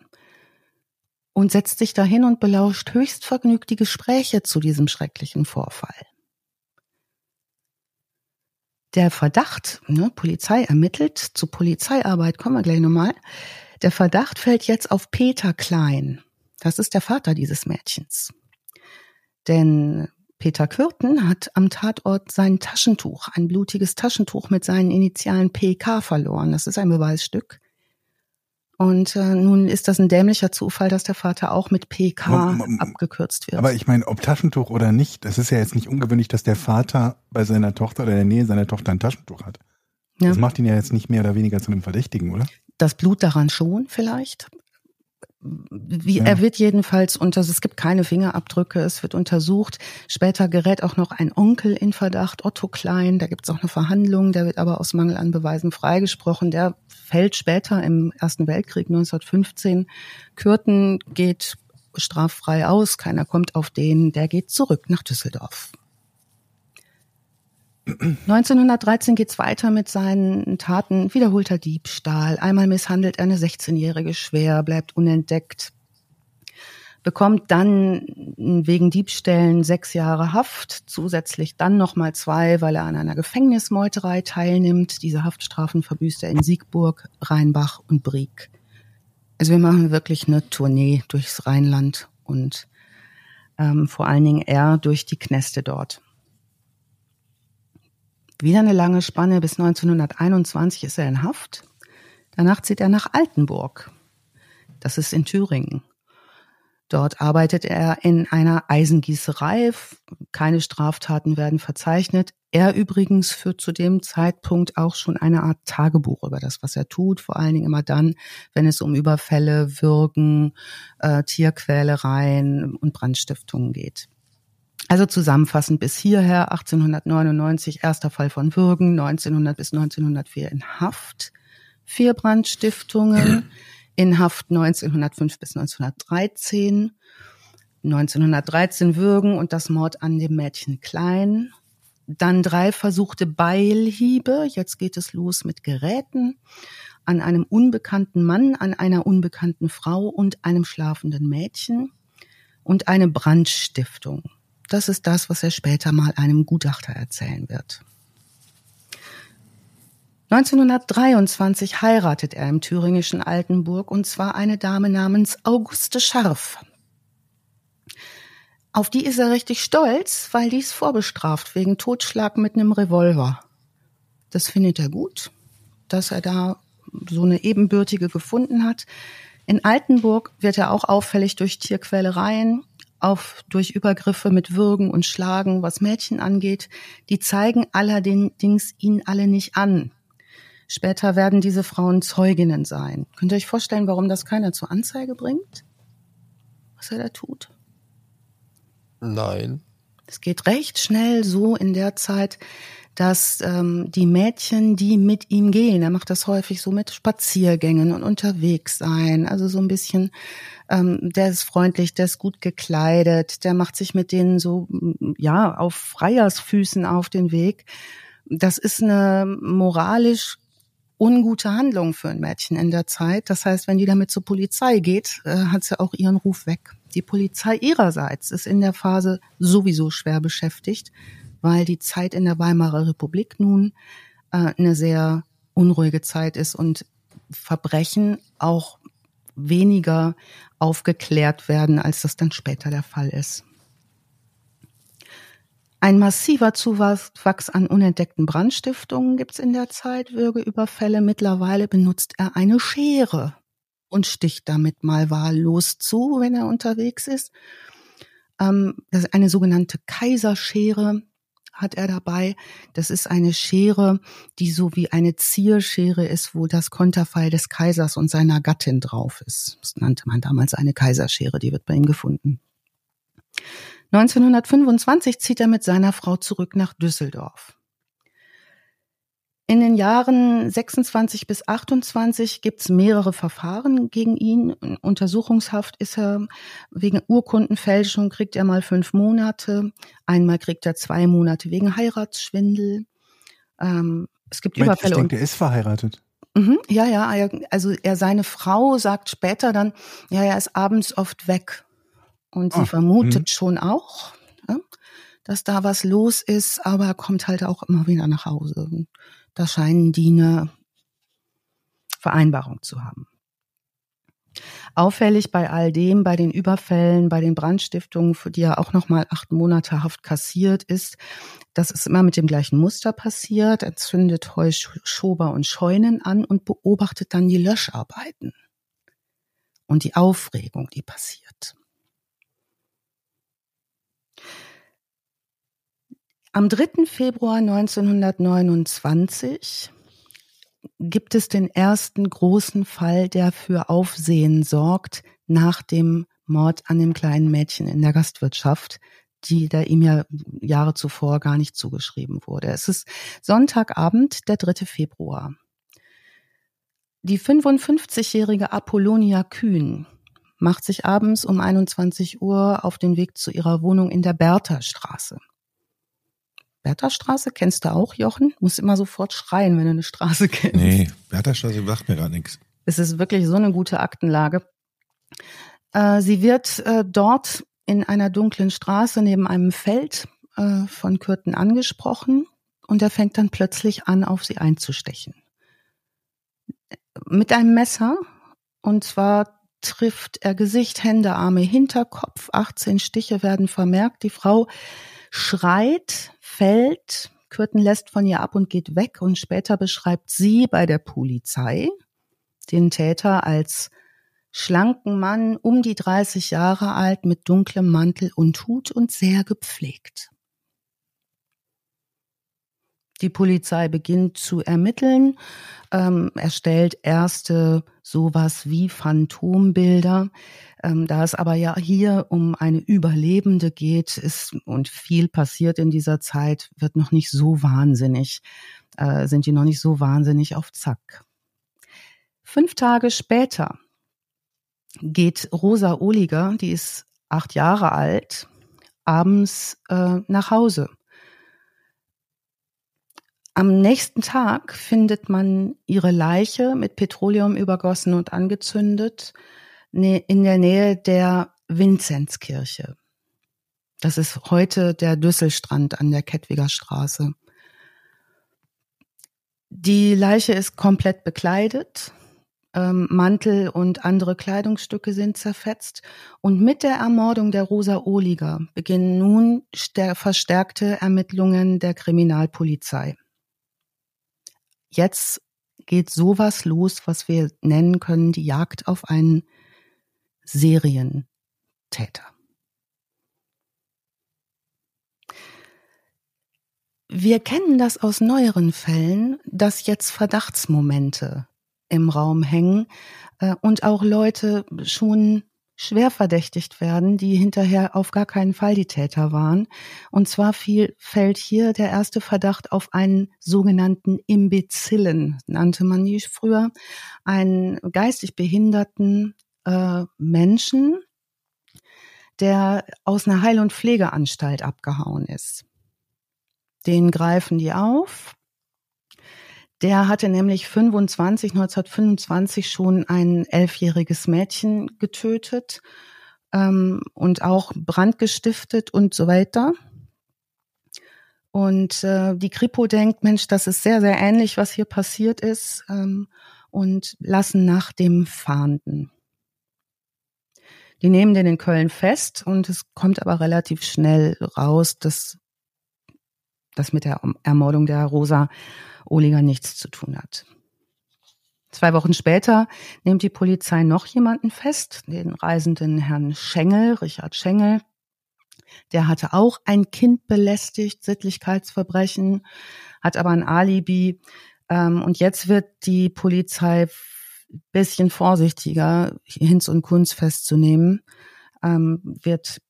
und setzt sich dahin und belauscht höchst vergnügt die Gespräche zu diesem schrecklichen Vorfall. Der Verdacht, ne, Polizei ermittelt, zu Polizeiarbeit kommen wir gleich nochmal. Der Verdacht fällt jetzt auf Peter Klein. Das ist der Vater dieses Mädchens. Denn Peter Kürten hat am Tatort sein Taschentuch, ein blutiges Taschentuch mit seinen Initialen PK verloren. Das ist ein Beweisstück. Und äh, nun ist das ein dämlicher Zufall, dass der Vater auch mit PK abgekürzt wird. Aber ich meine, ob Taschentuch oder nicht, das ist ja jetzt nicht ungewöhnlich, dass der Vater bei seiner Tochter oder in der Nähe seiner Tochter ein Taschentuch hat. Ja. Das macht ihn ja jetzt nicht mehr oder weniger zu einem Verdächtigen, oder? Das Blut daran schon vielleicht. Wie, ja. Er wird jedenfalls unter, es gibt keine Fingerabdrücke, es wird untersucht. Später gerät auch noch ein Onkel in Verdacht, Otto Klein, da gibt es auch eine Verhandlung, der wird aber aus Mangel an Beweisen freigesprochen. Der fällt später im Ersten Weltkrieg 1915. Kürten geht straffrei aus, keiner kommt auf den, der geht zurück nach Düsseldorf. 1913 geht's weiter mit seinen Taten. Wiederholter Diebstahl. Einmal misshandelt er eine 16-Jährige schwer, bleibt unentdeckt. Bekommt dann wegen Diebstählen sechs Jahre Haft, zusätzlich dann nochmal zwei, weil er an einer Gefängnismeuterei teilnimmt. Diese Haftstrafen verbüßt er in Siegburg, Rheinbach und Brieg. Also wir machen wirklich eine Tournee durchs Rheinland und ähm, vor allen Dingen er durch die Kneste dort. Wieder eine lange Spanne. Bis 1921 ist er in Haft. Danach zieht er nach Altenburg. Das ist in Thüringen. Dort arbeitet er in einer Eisengießerei. Keine Straftaten werden verzeichnet. Er übrigens führt zu dem Zeitpunkt auch schon eine Art Tagebuch über das, was er tut. Vor allen Dingen immer dann, wenn es um Überfälle, Würgen, äh, Tierquälereien und Brandstiftungen geht. Also zusammenfassend bis hierher 1899 erster Fall von Würgen, 1900 bis 1904 in Haft, vier Brandstiftungen, in Haft 1905 bis 1913, 1913 Würgen und das Mord an dem Mädchen Klein, dann drei versuchte Beilhiebe, jetzt geht es los mit Geräten, an einem unbekannten Mann, an einer unbekannten Frau und einem schlafenden Mädchen und eine Brandstiftung. Das ist das, was er später mal einem Gutachter erzählen wird. 1923 heiratet er im thüringischen Altenburg und zwar eine Dame namens Auguste Scharf. Auf die ist er richtig stolz, weil die ist vorbestraft wegen Totschlag mit einem Revolver. Das findet er gut, dass er da so eine ebenbürtige gefunden hat. In Altenburg wird er auch auffällig durch Tierquälereien auf durch Übergriffe mit Würgen und Schlagen, was Mädchen angeht, die zeigen allerdings ihn alle nicht an. Später werden diese Frauen Zeuginnen sein. Könnt ihr euch vorstellen, warum das keiner zur Anzeige bringt? Was er da tut? Nein. Es geht recht schnell so in der Zeit, dass ähm, die Mädchen, die mit ihm gehen, er macht das häufig so mit Spaziergängen und unterwegs sein, also so ein bisschen, ähm, der ist freundlich, der ist gut gekleidet, der macht sich mit denen so, ja, auf Freiersfüßen auf den Weg. Das ist eine moralisch ungute Handlung für ein Mädchen in der Zeit. Das heißt, wenn die damit zur Polizei geht, äh, hat sie auch ihren Ruf weg. Die Polizei ihrerseits ist in der Phase sowieso schwer beschäftigt, weil die Zeit in der Weimarer Republik nun äh, eine sehr unruhige Zeit ist und Verbrechen auch weniger aufgeklärt werden, als das dann später der Fall ist. Ein massiver Zuwachs an unentdeckten Brandstiftungen gibt's in der Zeit, Würgeüberfälle. Mittlerweile benutzt er eine Schere und sticht damit mal wahllos zu, wenn er unterwegs ist. Ähm, das ist eine sogenannte Kaiserschere hat er dabei. Das ist eine Schere, die so wie eine Zierschere ist, wo das Konterfei des Kaisers und seiner Gattin drauf ist. Das nannte man damals eine Kaiserschere, die wird bei ihm gefunden. 1925 zieht er mit seiner Frau zurück nach Düsseldorf. In den Jahren 26 bis 28 gibt's mehrere Verfahren gegen ihn. In Untersuchungshaft ist er wegen Urkundenfälschung, kriegt er mal fünf Monate. Einmal kriegt er zwei Monate wegen Heiratsschwindel. Ähm, es gibt Moment, Überfälle. Ich denke, er ist verheiratet. Mhm, ja, ja, also er, seine Frau sagt später dann, ja, er ist abends oft weg. Und sie ah, vermutet mh. schon auch, ja, dass da was los ist, aber er kommt halt auch immer wieder nach Hause. Da scheinen die eine Vereinbarung zu haben. Auffällig bei all dem, bei den Überfällen, bei den Brandstiftungen, für die er auch nochmal acht Monate Haft kassiert ist, dass es immer mit dem gleichen Muster passiert. Er zündet Heuschober und Scheunen an und beobachtet dann die Löscharbeiten und die Aufregung, die passiert. Am 3. Februar 1929 gibt es den ersten großen Fall, der für Aufsehen sorgt nach dem Mord an dem kleinen Mädchen in der Gastwirtschaft, die der ihm ja Jahre zuvor gar nicht zugeschrieben wurde. Es ist Sonntagabend, der 3. Februar. Die 55-jährige Apollonia Kühn macht sich abends um 21 Uhr auf den Weg zu ihrer Wohnung in der Bertha-Straße. Bertha-Straße kennst du auch, Jochen? Muss immer sofort schreien, wenn du eine Straße kennst. Nee, Bertha-Straße sagt mir gar nichts. Es ist wirklich so eine gute Aktenlage. Äh, sie wird äh, dort in einer dunklen Straße neben einem Feld äh, von Kürten angesprochen und er fängt dann plötzlich an, auf sie einzustechen. Mit einem Messer und zwar trifft er Gesicht, Hände, Arme, Hinterkopf. 18 Stiche werden vermerkt. Die Frau schreit, fällt, Kürten lässt von ihr ab und geht weg und später beschreibt sie bei der Polizei den Täter als schlanken Mann, um die 30 Jahre alt, mit dunklem Mantel und Hut und sehr gepflegt. Die Polizei beginnt zu ermitteln, ähm, erstellt erste sowas wie Phantombilder. Ähm, da es aber ja hier um eine Überlebende geht, ist und viel passiert in dieser Zeit, wird noch nicht so wahnsinnig, äh, sind die noch nicht so wahnsinnig auf Zack. Fünf Tage später geht Rosa Oliger, die ist acht Jahre alt, abends äh, nach Hause am nächsten Tag findet man ihre Leiche mit Petroleum übergossen und angezündet in der Nähe der Vinzenzkirche. Das ist heute der Düsselstrand an der Kettwiger Straße. Die Leiche ist komplett bekleidet. Ähm, Mantel und andere Kleidungsstücke sind zerfetzt. Und mit der Ermordung der Rosa Ohliger beginnen nun verstärkte Ermittlungen der Kriminalpolizei jetzt geht sowas los, was wir nennen können, die Jagd auf einen Serientäter. Wir kennen das aus neueren Fällen, dass jetzt Verdachtsmomente im Raum hängen äh, und auch Leute schon schwer verdächtigt werden, die hinterher auf gar keinen Fall die Täter waren. Und zwar viel, fällt hier der erste Verdacht auf einen sogenannten Imbezillen, nannte man die früher, einen geistig behinderten äh, Menschen, der aus einer Heil- und Pflegeanstalt abgehauen ist. Den greifen die auf, der hatte nämlich 25, 1925 schon ein elfjähriges Mädchen getötet ähm, und auch Brand gestiftet und so weiter. Und äh, die Kripo denkt, Mensch, das ist sehr, sehr ähnlich, was hier passiert ist, ähm, und lassen nach dem Fahnden. Die nehmen den in Köln fest und es kommt aber relativ schnell raus, dass das mit der Ermordung der Rosa Ohliger nichts zu tun hat. Zwei Wochen später nimmt die Polizei noch jemanden fest, den reisenden Herrn Schengel, Richard Schengel. Der hatte auch ein Kind belästigt, Sittlichkeitsverbrechen, hat aber ein Alibi. Ähm, und jetzt wird die Polizei bisschen vorsichtiger, Hinz und Kunz festzunehmen, ähm, wird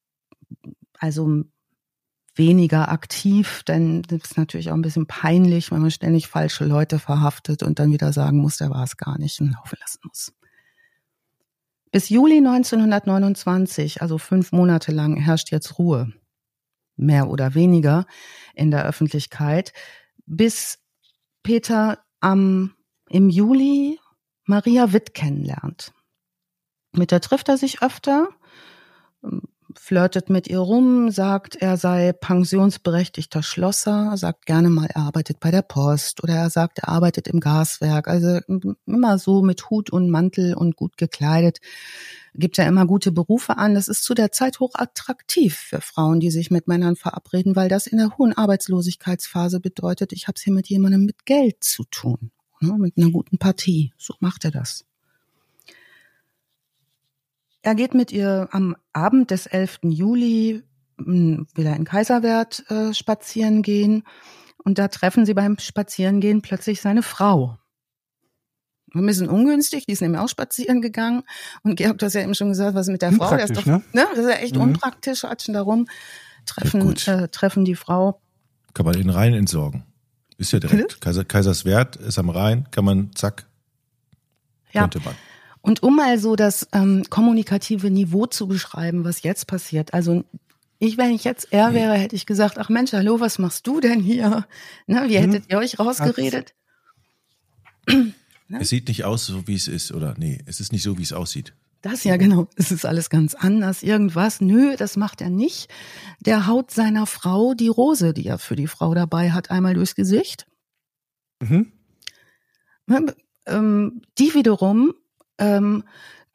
also weniger aktiv, denn das ist natürlich auch ein bisschen peinlich, wenn man ständig falsche Leute verhaftet und dann wieder sagen muss, der war es gar nicht und laufen lassen muss. Bis Juli 1929, also fünf Monate lang, herrscht jetzt Ruhe, mehr oder weniger in der Öffentlichkeit, bis Peter am, im Juli Maria Witt kennenlernt. Mit der trifft er sich öfter, flirtet mit ihr rum, sagt, er sei pensionsberechtigter Schlosser, sagt gerne mal, er arbeitet bei der Post oder er sagt, er arbeitet im Gaswerk. Also immer so mit Hut und Mantel und gut gekleidet. Gibt ja immer gute Berufe an. Das ist zu der Zeit hoch attraktiv für Frauen, die sich mit Männern verabreden, weil das in der hohen Arbeitslosigkeitsphase bedeutet, ich habe es hier mit jemandem mit Geld zu tun, ne, mit einer guten Partie. So macht er das. Er geht mit ihr am Abend des 11. Juli hm, wieder in Kaiserwerth äh, spazieren gehen und da treffen sie beim Spazierengehen plötzlich seine Frau. Ein bisschen ungünstig, die ist nämlich auch spazieren gegangen und Georg, du hast ja eben schon gesagt, was mit der Frau, das ist doch, ne? ne? Das ist ja echt mhm. unpraktisch, hatschen darum, treffen, ja, äh, treffen die Frau. Kann man den Rhein entsorgen. Ist ja direkt. Kaiser, Kaiserswerth ist am Rhein, kann man, zack, ja. könnte man. Und um mal so das ähm, kommunikative Niveau zu beschreiben, was jetzt passiert, also ich, wenn ich jetzt er wäre, hätte ich gesagt, ach Mensch, hallo, was machst du denn hier? Ne, wie hättet ihr euch rausgeredet? Ne? Es sieht nicht aus, so wie es ist, oder? Nee, es ist nicht so, wie es aussieht. Das ja, genau. Es ist alles ganz anders. Irgendwas. Nö, das macht er nicht. Der haut seiner Frau die Rose, die er für die Frau dabei hat, einmal durchs Gesicht. Mhm. Ähm, die wiederum ähm,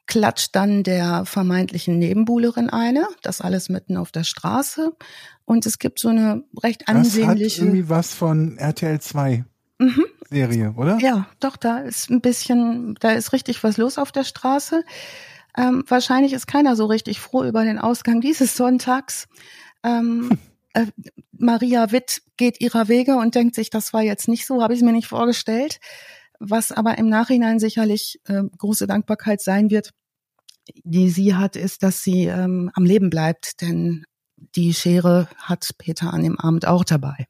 klatscht dann der vermeintlichen Nebenbuhlerin eine. Das alles mitten auf der Straße. Und es gibt so eine recht ansehnliche. Das hat irgendwie was von RTL 2. Mhm. Serie, oder? Ja, doch, da ist ein bisschen, da ist richtig was los auf der Straße. Ähm, wahrscheinlich ist keiner so richtig froh über den Ausgang dieses Sonntags. Ähm, äh, Maria Witt geht ihrer Wege und denkt sich, das war jetzt nicht so, habe ich mir nicht vorgestellt was aber im Nachhinein sicherlich äh, große Dankbarkeit sein wird, die sie hat, ist, dass sie ähm, am Leben bleibt, denn die Schere hat Peter an dem Abend auch dabei.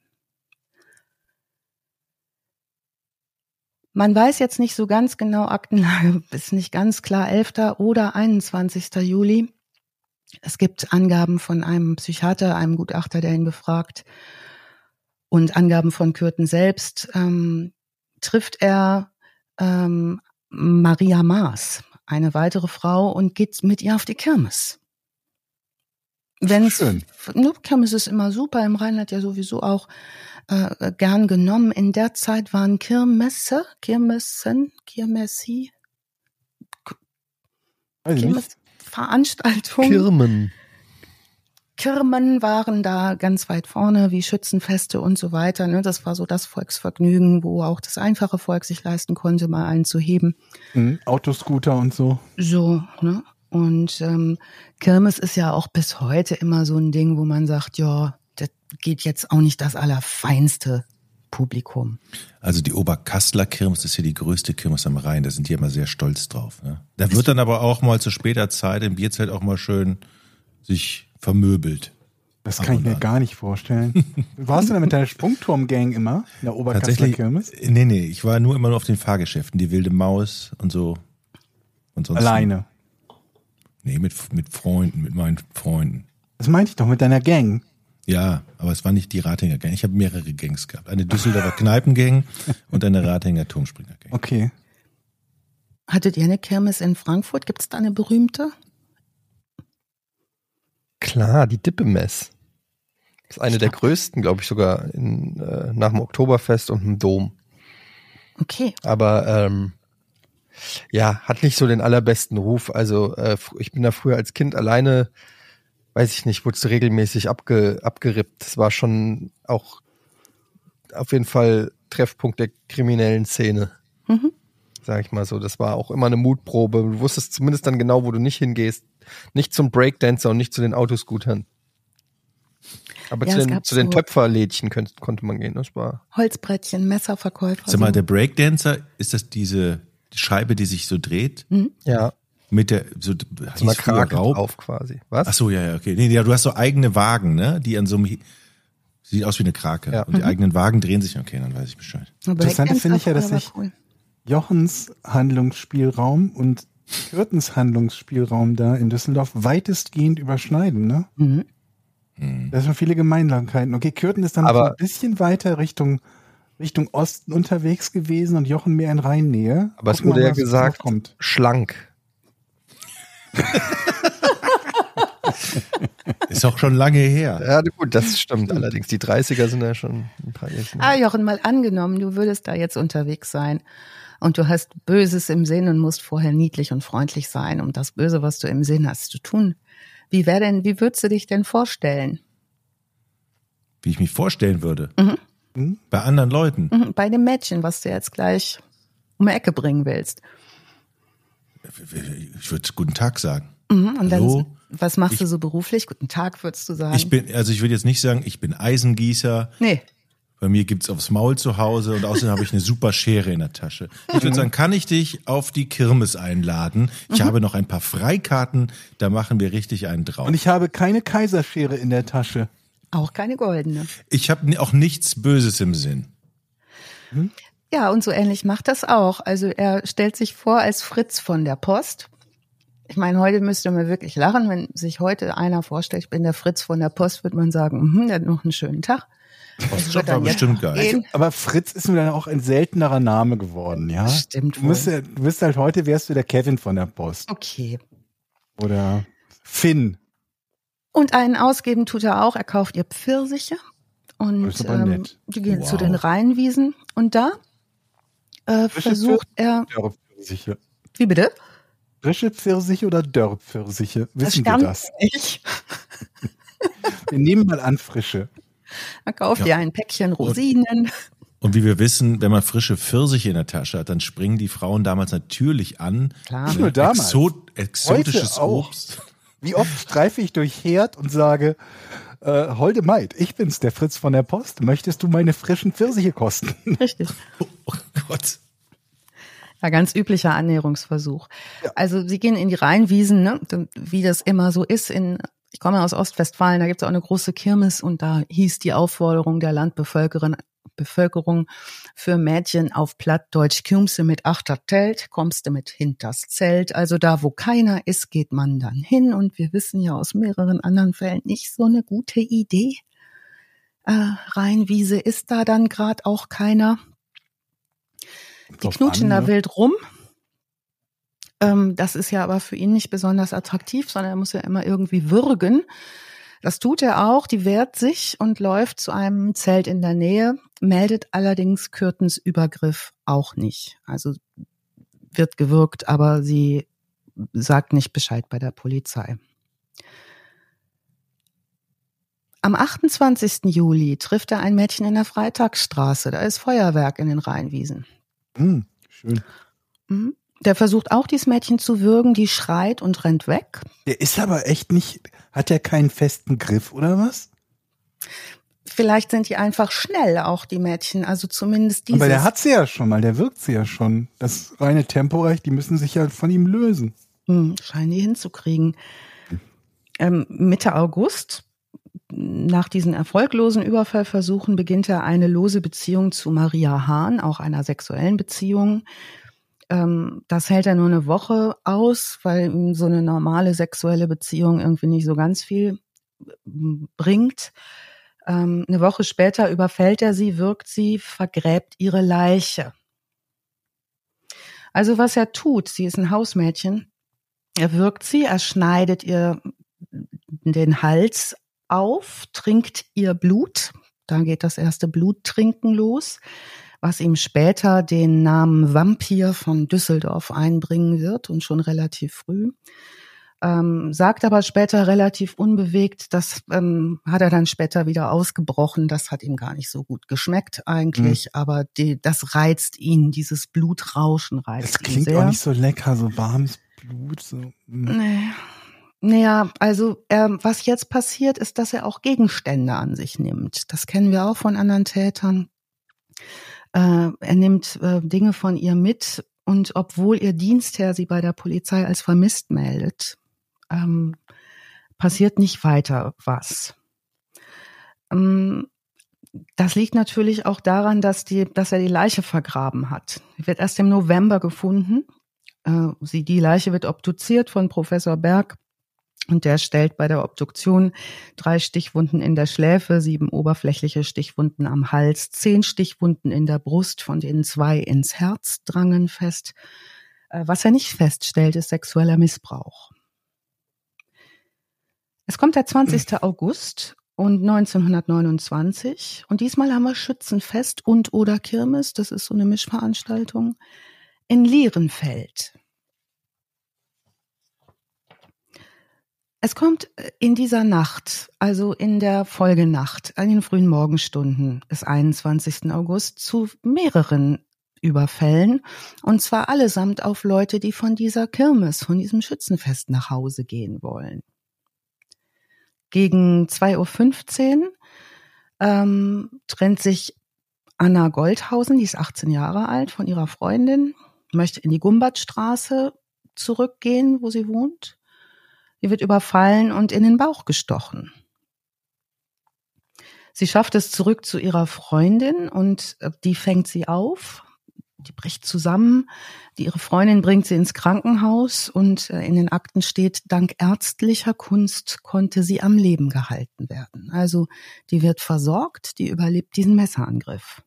Man weiß jetzt nicht so ganz genau, Aktenlage ist nicht ganz klar, 11. oder 21. Juli. Es gibt Angaben von einem Psychiater, einem Gutachter, der ihn befragt, und Angaben von Kürten selbst. Ähm, trifft er ähm, Maria Maas, eine weitere Frau, und geht mit ihr auf die Kirmes. Wenn Schön. Ne, Kirmes ist immer super, im Rheinland ja sowieso auch äh, gern genommen. In der Zeit waren Kirmesse, Kirmessen, Kirmessi, Kirmes, Veranstaltungen. Kirmen. Kirmen waren da ganz weit vorne, wie Schützenfeste und so weiter. Ne? Das war so das Volksvergnügen, wo auch das einfache Volk sich leisten konnte, mal einen zu heben. Mhm, Autoscooter und so. So, ne? Und ähm, Kirmes ist ja auch bis heute immer so ein Ding, wo man sagt, ja, das geht jetzt auch nicht das allerfeinste Publikum. Also die Oberkastler Kirmes ist hier die größte Kirmes am Rhein. Da sind die immer sehr stolz drauf. Ne? Da wird dann aber auch mal zu später Zeit im Bierzelt auch mal schön sich vermöbelt. Das kann ich mir gar nicht vorstellen. Warst du da mit deiner Sprungturm-Gang immer in der Oberkasseler Kirmes? Nee, nee, ich war nur immer nur auf den Fahrgeschäften, die wilde Maus und so. Und sonst Alleine? Nee, mit, mit Freunden, mit meinen Freunden. Das meinte ich doch, mit deiner Gang. Ja, aber es war nicht die Ratinger Gang. Ich habe mehrere Gangs gehabt. Eine Düsseldorfer Kneipengang und eine Ratinger Turmspringer Gang. Okay. Hattet ihr eine Kirmes in Frankfurt? Gibt es da eine berühmte? Klar, die Dippemess. Das ist eine der größten, glaube ich, sogar in, äh, nach dem Oktoberfest und dem Dom. Okay. Aber ähm, ja, hat nicht so den allerbesten Ruf. Also äh, ich bin da früher als Kind alleine, weiß ich nicht, wurde regelmäßig abge, abgerippt. Das war schon auch auf jeden Fall Treffpunkt der kriminellen Szene. Mhm. Sag ich mal so. Das war auch immer eine Mutprobe. Du wusstest zumindest dann genau, wo du nicht hingehst. Nicht zum Breakdancer und nicht zu den Autoscootern. Aber ja, zu, den, zu den so Töpferlädchen konnte, konnte man gehen. Das war Holzbrettchen, Messerverkäufer. Sag mal, der Breakdancer, ist das diese Scheibe, die sich so dreht? Mhm. Ja. Mit der so, so einer Krake drauf quasi. Was? Ach so, ja, ja, okay. Nee, ja, du hast so eigene Wagen, ne? Die an so einem sieht aus wie eine Krake. Ja. Und die mhm. eigenen Wagen drehen sich. Okay, dann weiß ich Bescheid. Interessant finde ich ja, dass sich cool. Jochens Handlungsspielraum und Kürtens Handlungsspielraum da in Düsseldorf weitestgehend überschneiden, ne? Mhm. mhm. Da sind viele Gemeinsamkeiten. Okay, Kürten ist dann aber ein bisschen weiter Richtung, Richtung Osten unterwegs gewesen und Jochen mehr in Rheinnähe. Aber es wurde ja gesagt, schlank. Ist auch schon lange her. Ja, gut, das stimmt. Allerdings, die 30er sind ja schon ein paar Jahre. Ah, Jochen, mal angenommen, du würdest da jetzt unterwegs sein und du hast Böses im Sinn und musst vorher niedlich und freundlich sein, um das Böse, was du im Sinn hast, zu tun. Wie wäre denn, wie würdest du dich denn vorstellen? Wie ich mich vorstellen würde? Mhm. Hm? Bei anderen Leuten? Mhm, bei dem Mädchen, was du jetzt gleich um die Ecke bringen willst. Ich würde guten Tag sagen. Mhm, und Hallo? dann, was machst ich, du so beruflich? Guten Tag, würdest du sagen? Ich bin, also ich würde jetzt nicht sagen, ich bin Eisengießer. Nee. Bei mir gibt's aufs Maul zu Hause und außerdem habe ich eine super Schere in der Tasche. Ich würde sagen, kann ich dich auf die Kirmes einladen? Ich mhm. habe noch ein paar Freikarten, da machen wir richtig einen drauf. Und ich habe keine Kaiserschere in der Tasche. Auch keine goldene. Ich habe auch nichts Böses im Sinn. Hm? Ja, und so ähnlich macht das auch. Also er stellt sich vor als Fritz von der Post. Ich meine, heute müsste man wirklich lachen, wenn sich heute einer vorstellt, ich bin der Fritz von der Post, wird man sagen, hm, der hat noch einen schönen Tag. Das war bestimmt geil. Also, aber Fritz ist mir dann auch ein seltenerer Name geworden, ja? Stimmt. Du, musst, du bist halt heute, wärst du der Kevin von der Post. Okay. Oder Finn. Und einen ausgeben tut er auch. Er kauft ihr Pfirsiche. Und ähm, die gehen wow. zu den Rheinwiesen. Und da äh, versucht er. Dörrpfirsiche. Wie bitte? Frische Pfirsiche oder Dörrpfirsiche? Wissen das wir das? Nicht. wir nehmen mal an frische. Er kauft ja. ihr ein Päckchen Rosinen. Und wie wir wissen, wenn man frische Pfirsiche in der Tasche hat, dann springen die Frauen damals natürlich an. Klar. Nicht nur damals. Exot exotisches Obst. Wie oft streife ich durch Herd und sage, äh, Holde Maid, ich bin's, der Fritz von der Post. Möchtest du meine frischen Pfirsiche kosten? Richtig. Oh Gott. Ja, ganz üblicher Annäherungsversuch. Ja. Also sie gehen in die Rheinwiesen, ne? wie das immer so ist. In, ich komme aus Ostwestfalen, da gibt es auch eine große Kirmes und da hieß die Aufforderung der Landbevölkerung, Bevölkerung für Mädchen auf Plattdeutsch kümmst du mit achter Telt, kommst du mit hinters Zelt. Also da, wo keiner ist, geht man dann hin. Und wir wissen ja aus mehreren anderen Fällen nicht so eine gute Idee. Äh, Rheinwiese ist da dann gerade auch keiner. Die knutschen an, da ne? wild rum. Ähm, das ist ja aber für ihn nicht besonders attraktiv, sondern er muss ja immer irgendwie würgen. Das tut er auch, die wehrt sich und läuft zu einem Zelt in der Nähe, meldet allerdings Kürtens Übergriff auch nicht. Also wird gewirkt, aber sie sagt nicht Bescheid bei der Polizei. Am 28. Juli trifft er ein Mädchen in der Freitagsstraße. Da ist Feuerwerk in den Rheinwiesen. Hm, schön. Mhm. Der versucht auch, dieses Mädchen zu würgen, die schreit und rennt weg. Der ist aber echt nicht, hat er keinen festen Griff oder was? Vielleicht sind die einfach schnell, auch die Mädchen, also zumindest diese. Aber der hat sie ja schon mal, der wirkt sie ja schon. Das reine Temporeich, die müssen sich ja von ihm lösen. Hm, scheinen die hinzukriegen. Ähm, Mitte August, nach diesen erfolglosen Überfallversuchen, beginnt er eine lose Beziehung zu Maria Hahn, auch einer sexuellen Beziehung. Ähm, das hält er nur eine Woche aus, weil ihm so eine normale sexuelle Beziehung irgendwie nicht so ganz viel bringt. Ähm, eine Woche später überfällt er sie, wirkt sie, vergräbt ihre Leiche. Also was er tut, sie ist ein Hausmädchen, er wirkt sie, er schneidet ihr den Hals auf, trinkt ihr Blut, da geht das erste Bluttrinken los was ihm später den Namen Vampir von Düsseldorf einbringen wird und schon relativ früh. Ähm, sagt aber später relativ unbewegt, das ähm, hat er dann später wieder ausgebrochen. Das hat ihm gar nicht so gut geschmeckt eigentlich, mhm. aber die, das reizt ihn, dieses Blutrauschen reizt das klingt ihn sehr. auch nicht so lecker, so warmes Blut. So. Mhm. Nee. Naja, also ähm, was jetzt passiert, ist, dass er auch Gegenstände an sich nimmt. Das kennen wir auch von anderen Tätern. Äh, er nimmt äh, Dinge von ihr mit und obwohl ihr Dienstherr sie bei der Polizei als vermisst meldet, ähm, passiert nicht weiter was. Ähm, das liegt natürlich auch daran, dass, die, dass er die Leiche vergraben hat. Die wird erst im November gefunden. Äh, sie, die Leiche wird obduziert von Professor Berg. Und der stellt bei der Obduktion drei Stichwunden in der Schläfe, sieben oberflächliche Stichwunden am Hals, zehn Stichwunden in der Brust, von denen zwei ins Herz drangen fest. Äh, was er nicht feststellt, ist sexueller Missbrauch. Es kommt der 20. August und 1929 und diesmal haben wir Schützenfest und oder Kirmes, das ist so eine Mischveranstaltung, in Lierenfeld. Es kommt äh, in dieser Nacht, also in der Folgenacht, an den frühen Morgenstunden des 21. August zu mehreren Überfällen und zwar allesamt auf Leute, die von dieser Kirmes, von diesem Schützenfest nach Hause gehen wollen. Gegen 2.15 Uhr ähm, trennt sich Anna Goldhausen, die ist 18 Jahre alt, von ihrer Freundin, möchte in die Gumbertstraße zurückgehen, wo sie wohnt. Sie wird überfallen und in den Bauch gestochen. Sie schafft es zurück zu ihrer Freundin und äh, die fängt sie auf. Die bricht zusammen. Die, ihre Freundin bringt sie ins Krankenhaus und äh, in den Akten steht, dank ärztlicher Kunst konnte sie am Leben gehalten werden. Also die wird versorgt, die überlebt diesen Messerangriff.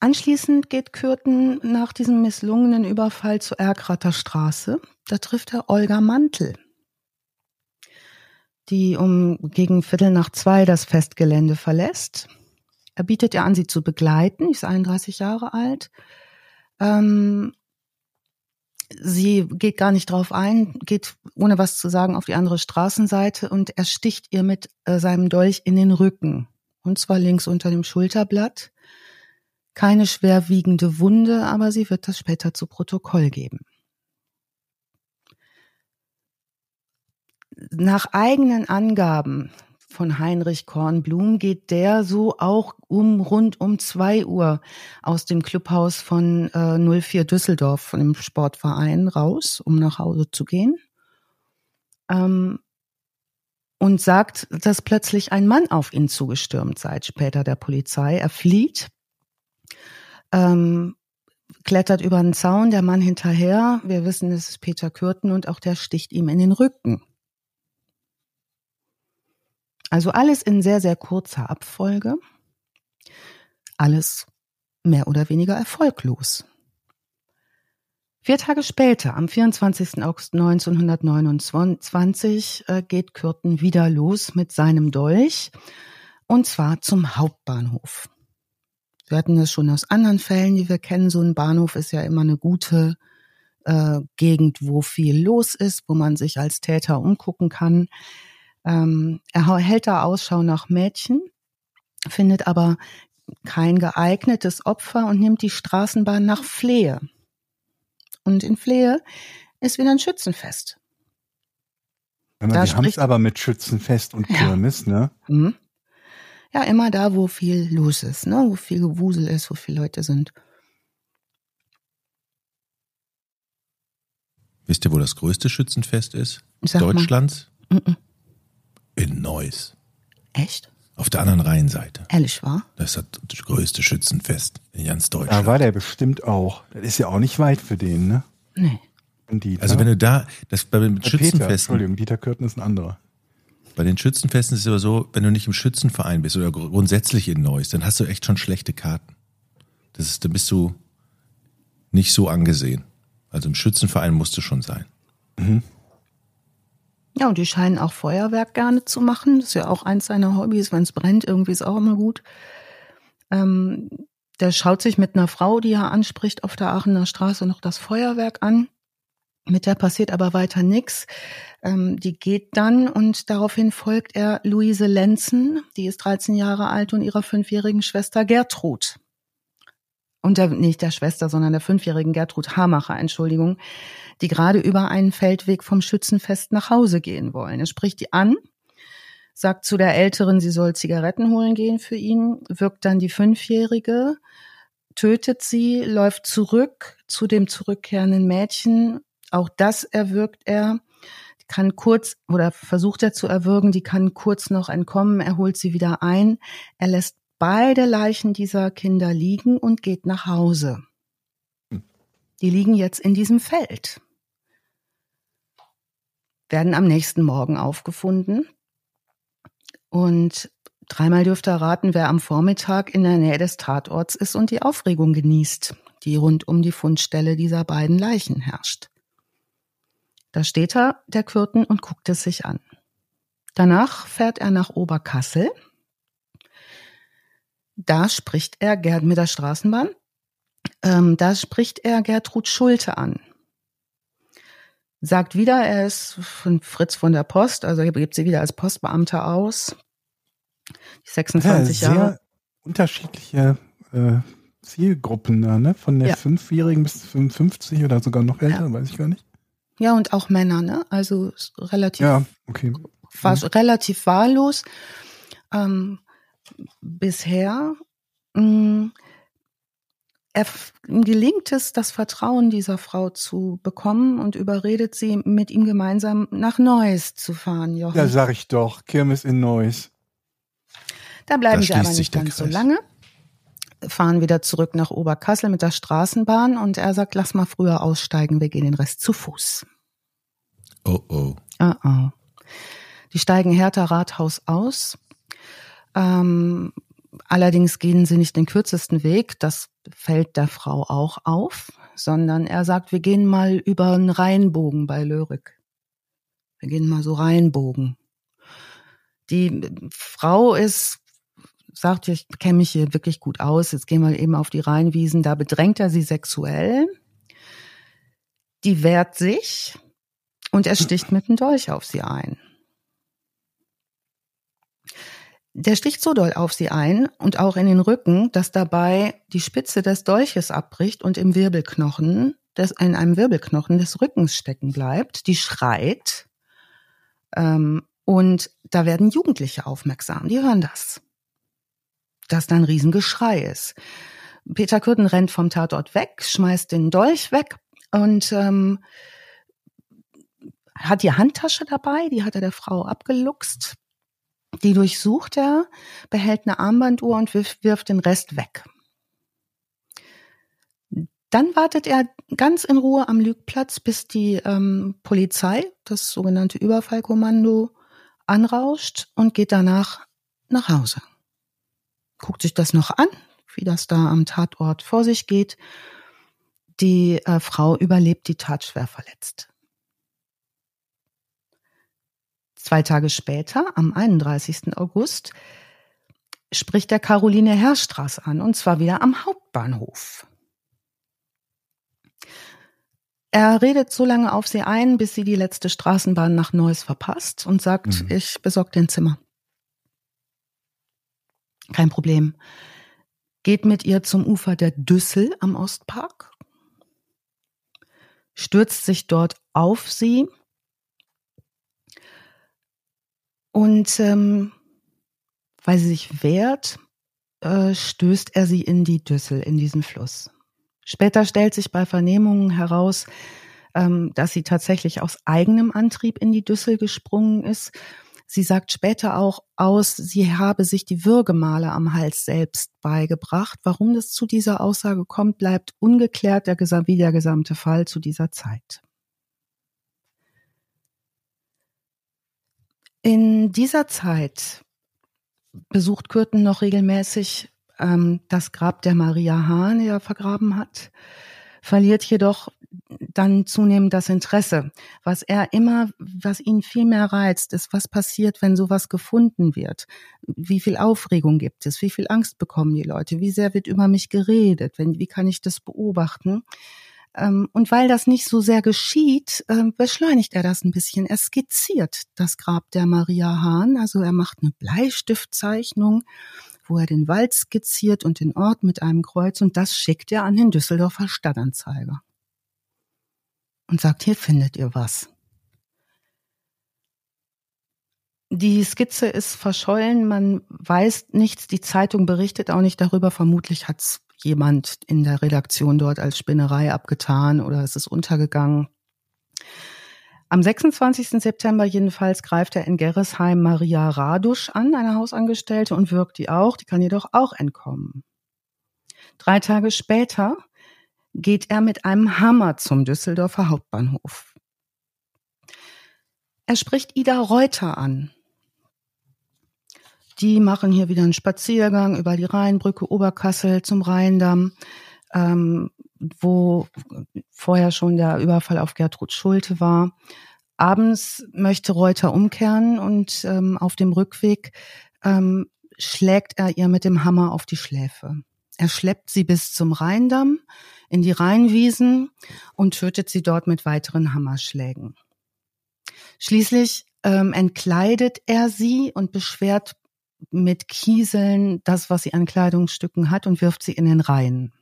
Anschließend geht Kürten nach diesem misslungenen Überfall zur Erkrater Straße. Da trifft er Olga Mantel, die um gegen Viertel nach zwei das Festgelände verlässt. Er bietet ihr an, sie zu begleiten. Sie ist 31 Jahre alt. Ähm, sie geht gar nicht drauf ein, geht ohne was zu sagen auf die andere Straßenseite und er sticht ihr mit äh, seinem Dolch in den Rücken. Und zwar links unter dem Schulterblatt. Keine schwerwiegende Wunde, aber sie wird das später zu Protokoll geben. Nach eigenen Angaben von Heinrich Kornblum geht der so auch um rund um zwei Uhr aus dem Clubhaus von äh, 04 Düsseldorf, von dem Sportverein, raus, um nach Hause zu gehen. Ähm, und sagt, dass plötzlich ein Mann auf ihn zugestürmt sei, später der Polizei. Er flieht, ähm, klettert über den Zaun, der Mann hinterher. Wir wissen, es ist Peter Kürten und auch der sticht ihm in den Rücken. Also alles in sehr, sehr kurzer Abfolge. Alles mehr oder weniger erfolglos. Vier Tage später, am 24. August 1929, äh, geht Kürten wieder los mit seinem Dolch und zwar zum Hauptbahnhof. Wir hatten das schon aus anderen Fällen, die wir kennen. So ein Bahnhof ist ja immer eine gute äh, Gegend, wo viel los ist, wo man sich als Täter umgucken kann. Ähm, er hält da Ausschau nach Mädchen, findet aber kein geeignetes Opfer und nimmt die Straßenbahn nach Flehe. Und in Flehe ist wieder ein Schützenfest. Wir haben es aber mit Schützenfest und Kirmes, ja. ne? Mhm ja immer da, wo viel los ist, ne? wo viel Gewusel ist, wo viele Leute sind. Wisst ihr, wo das größte Schützenfest ist? Sag Deutschlands? Mal. In Neuss. Echt? Auf der anderen Rheinseite. Ehrlich wahr? Das ist das größte Schützenfest in ganz Deutschland. Da war der bestimmt auch. Das ist ja auch nicht weit für den, ne? Nee. Also wenn du da, das bei den Schützenfesten. Peter, Entschuldigung, Dieter Kürten ist ein anderer. Bei den Schützenfesten ist es aber so, wenn du nicht im Schützenverein bist oder grundsätzlich in Neuss, dann hast du echt schon schlechte Karten. Das ist, dann bist du nicht so angesehen. Also im Schützenverein musst du schon sein. Mhm. Ja, und die scheinen auch Feuerwerk gerne zu machen. Das ist ja auch eins seiner Hobbys. Wenn es brennt, irgendwie ist auch immer gut. Ähm, der schaut sich mit einer Frau, die er anspricht, auf der Aachener Straße noch das Feuerwerk an. Mit der passiert aber weiter nichts. Ähm, die geht dann und daraufhin folgt er Luise Lenzen, die ist 13 Jahre alt und ihrer fünfjährigen Schwester Gertrud. Und der, nicht der Schwester, sondern der fünfjährigen Gertrud Hamacher, Entschuldigung, die gerade über einen Feldweg vom Schützenfest nach Hause gehen wollen. Er spricht die an, sagt zu der Älteren, sie soll Zigaretten holen gehen für ihn, wirkt dann die Fünfjährige, tötet sie, läuft zurück zu dem zurückkehrenden Mädchen auch das erwürgt er, kann kurz oder versucht er zu erwürgen, die kann kurz noch entkommen, er holt sie wieder ein, er lässt beide Leichen dieser Kinder liegen und geht nach Hause. Die liegen jetzt in diesem Feld, werden am nächsten Morgen aufgefunden und dreimal dürft ihr raten, wer am Vormittag in der Nähe des Tatorts ist und die Aufregung genießt. die rund um die Fundstelle dieser beiden Leichen herrscht. Da steht er, der Kürten, und guckt es sich an. Danach fährt er nach Oberkassel. Da spricht er Gerd mit der Straßenbahn. Ähm, da spricht er Gertrud Schulte an. Sagt wieder, er ist von Fritz von der Post, also er gibt sie wieder als Postbeamter aus. 26 ja, sehr Jahre. Unterschiedliche äh, Zielgruppen da, ne? Von der ja. Fünfjährigen bis 55 oder sogar noch älter, ja. weiß ich gar nicht. Ja, und auch Männer, ne? Also relativ, ja, okay. war mhm. relativ wahllos. Ähm, bisher mh, mm, er, gelingt es, das Vertrauen dieser Frau zu bekommen und überredet sie, mit ihm gemeinsam nach Neuss zu fahren, Jochen. Ja, sag ich doch. Kirmes in Neuss. Da bleiben sie aber nicht ganz so lange fahren wieder zurück nach Oberkassel mit der Straßenbahn und er sagt, lass mal früher aussteigen, wir gehen den Rest zu Fuß. Oh oh. Oh oh. Die steigen Hertha Rathaus aus. Ähm, allerdings gehen sie nicht den kürzesten Weg, das fällt der Frau auch auf, sondern er sagt, wir gehen mal über einen Rheinbogen bei Lörik. Wir gehen mal so Rheinbogen. Die Frau ist sagt, ich kenne mich hier wirklich gut aus, jetzt gehen wir eben auf die Rheinwiesen, da bedrängt er sie sexuell. Die wehrt sich und er sticht mit dem Dolch auf sie ein. Der sticht so doll auf sie ein und auch in den Rücken, dass dabei die Spitze des Dolches abbricht und im Wirbelknochen, des, in einem Wirbelknochen des Rückens stecken bleibt. Die schreit ähm, und da werden Jugendliche aufmerksam, die hören das dass da ein Riesengeschrei ist. Peter Kürten rennt vom Tatort weg, schmeißt den Dolch weg und ähm, hat die Handtasche dabei, die hat er der Frau abgeluchst. Die durchsucht er, behält eine Armbanduhr und wirft, wirft den Rest weg. Dann wartet er ganz in Ruhe am Lügplatz, bis die ähm, Polizei, das sogenannte Überfallkommando, anrauscht und geht danach nach Hause guckt sich das noch an, wie das da am Tatort vor sich geht. Die äh, Frau überlebt die Tat schwer verletzt. Zwei Tage später, am 31. August, spricht der Caroline Herrstraß an, und zwar wieder am Hauptbahnhof. Er redet so lange auf sie ein, bis sie die letzte Straßenbahn nach Neuss verpasst und sagt, mhm. ich besorge den Zimmer. Kein Problem. Geht mit ihr zum Ufer der Düssel am Ostpark, stürzt sich dort auf sie und ähm, weil sie sich wehrt, äh, stößt er sie in die Düssel, in diesen Fluss. Später stellt sich bei Vernehmungen heraus, ähm, dass sie tatsächlich aus eigenem Antrieb in die Düssel gesprungen ist Sie sagt später auch aus, sie habe sich die Würgemale am Hals selbst beigebracht. Warum das zu dieser Aussage kommt, bleibt ungeklärt, der, wie der gesamte Fall zu dieser Zeit. In dieser Zeit besucht Kürten noch regelmäßig ähm, das Grab der Maria Hahn, die er vergraben hat, verliert jedoch dann zunehmend das Interesse. Was er immer, was ihn viel mehr reizt, ist, was passiert, wenn sowas gefunden wird? Wie viel Aufregung gibt es? Wie viel Angst bekommen die Leute? Wie sehr wird über mich geredet? Wenn, wie kann ich das beobachten? Ähm, und weil das nicht so sehr geschieht, ähm, beschleunigt er das ein bisschen. Er skizziert das Grab der Maria Hahn. Also er macht eine Bleistiftzeichnung, wo er den Wald skizziert und den Ort mit einem Kreuz und das schickt er an den Düsseldorfer Stadtanzeiger und sagt, hier findet ihr was. Die Skizze ist verschollen, man weiß nichts, die Zeitung berichtet auch nicht darüber, vermutlich hat es jemand in der Redaktion dort als Spinnerei abgetan oder es ist untergegangen. Am 26. September jedenfalls greift er in Gerresheim Maria Radusch an, eine Hausangestellte, und wirkt die auch, die kann jedoch auch entkommen. Drei Tage später geht er mit einem Hammer zum Düsseldorfer Hauptbahnhof. Er spricht Ida Reuter an. Die machen hier wieder einen Spaziergang über die Rheinbrücke Oberkassel zum Rheindamm. Ähm, wo vorher schon der Überfall auf Gertrud Schulte war. Abends möchte Reuter umkehren und ähm, auf dem Rückweg ähm, schlägt er ihr mit dem Hammer auf die Schläfe. Er schleppt sie bis zum Rheindamm in die Rheinwiesen und tötet sie dort mit weiteren Hammerschlägen. Schließlich ähm, entkleidet er sie und beschwert mit Kieseln das, was sie an Kleidungsstücken hat und wirft sie in den Rhein.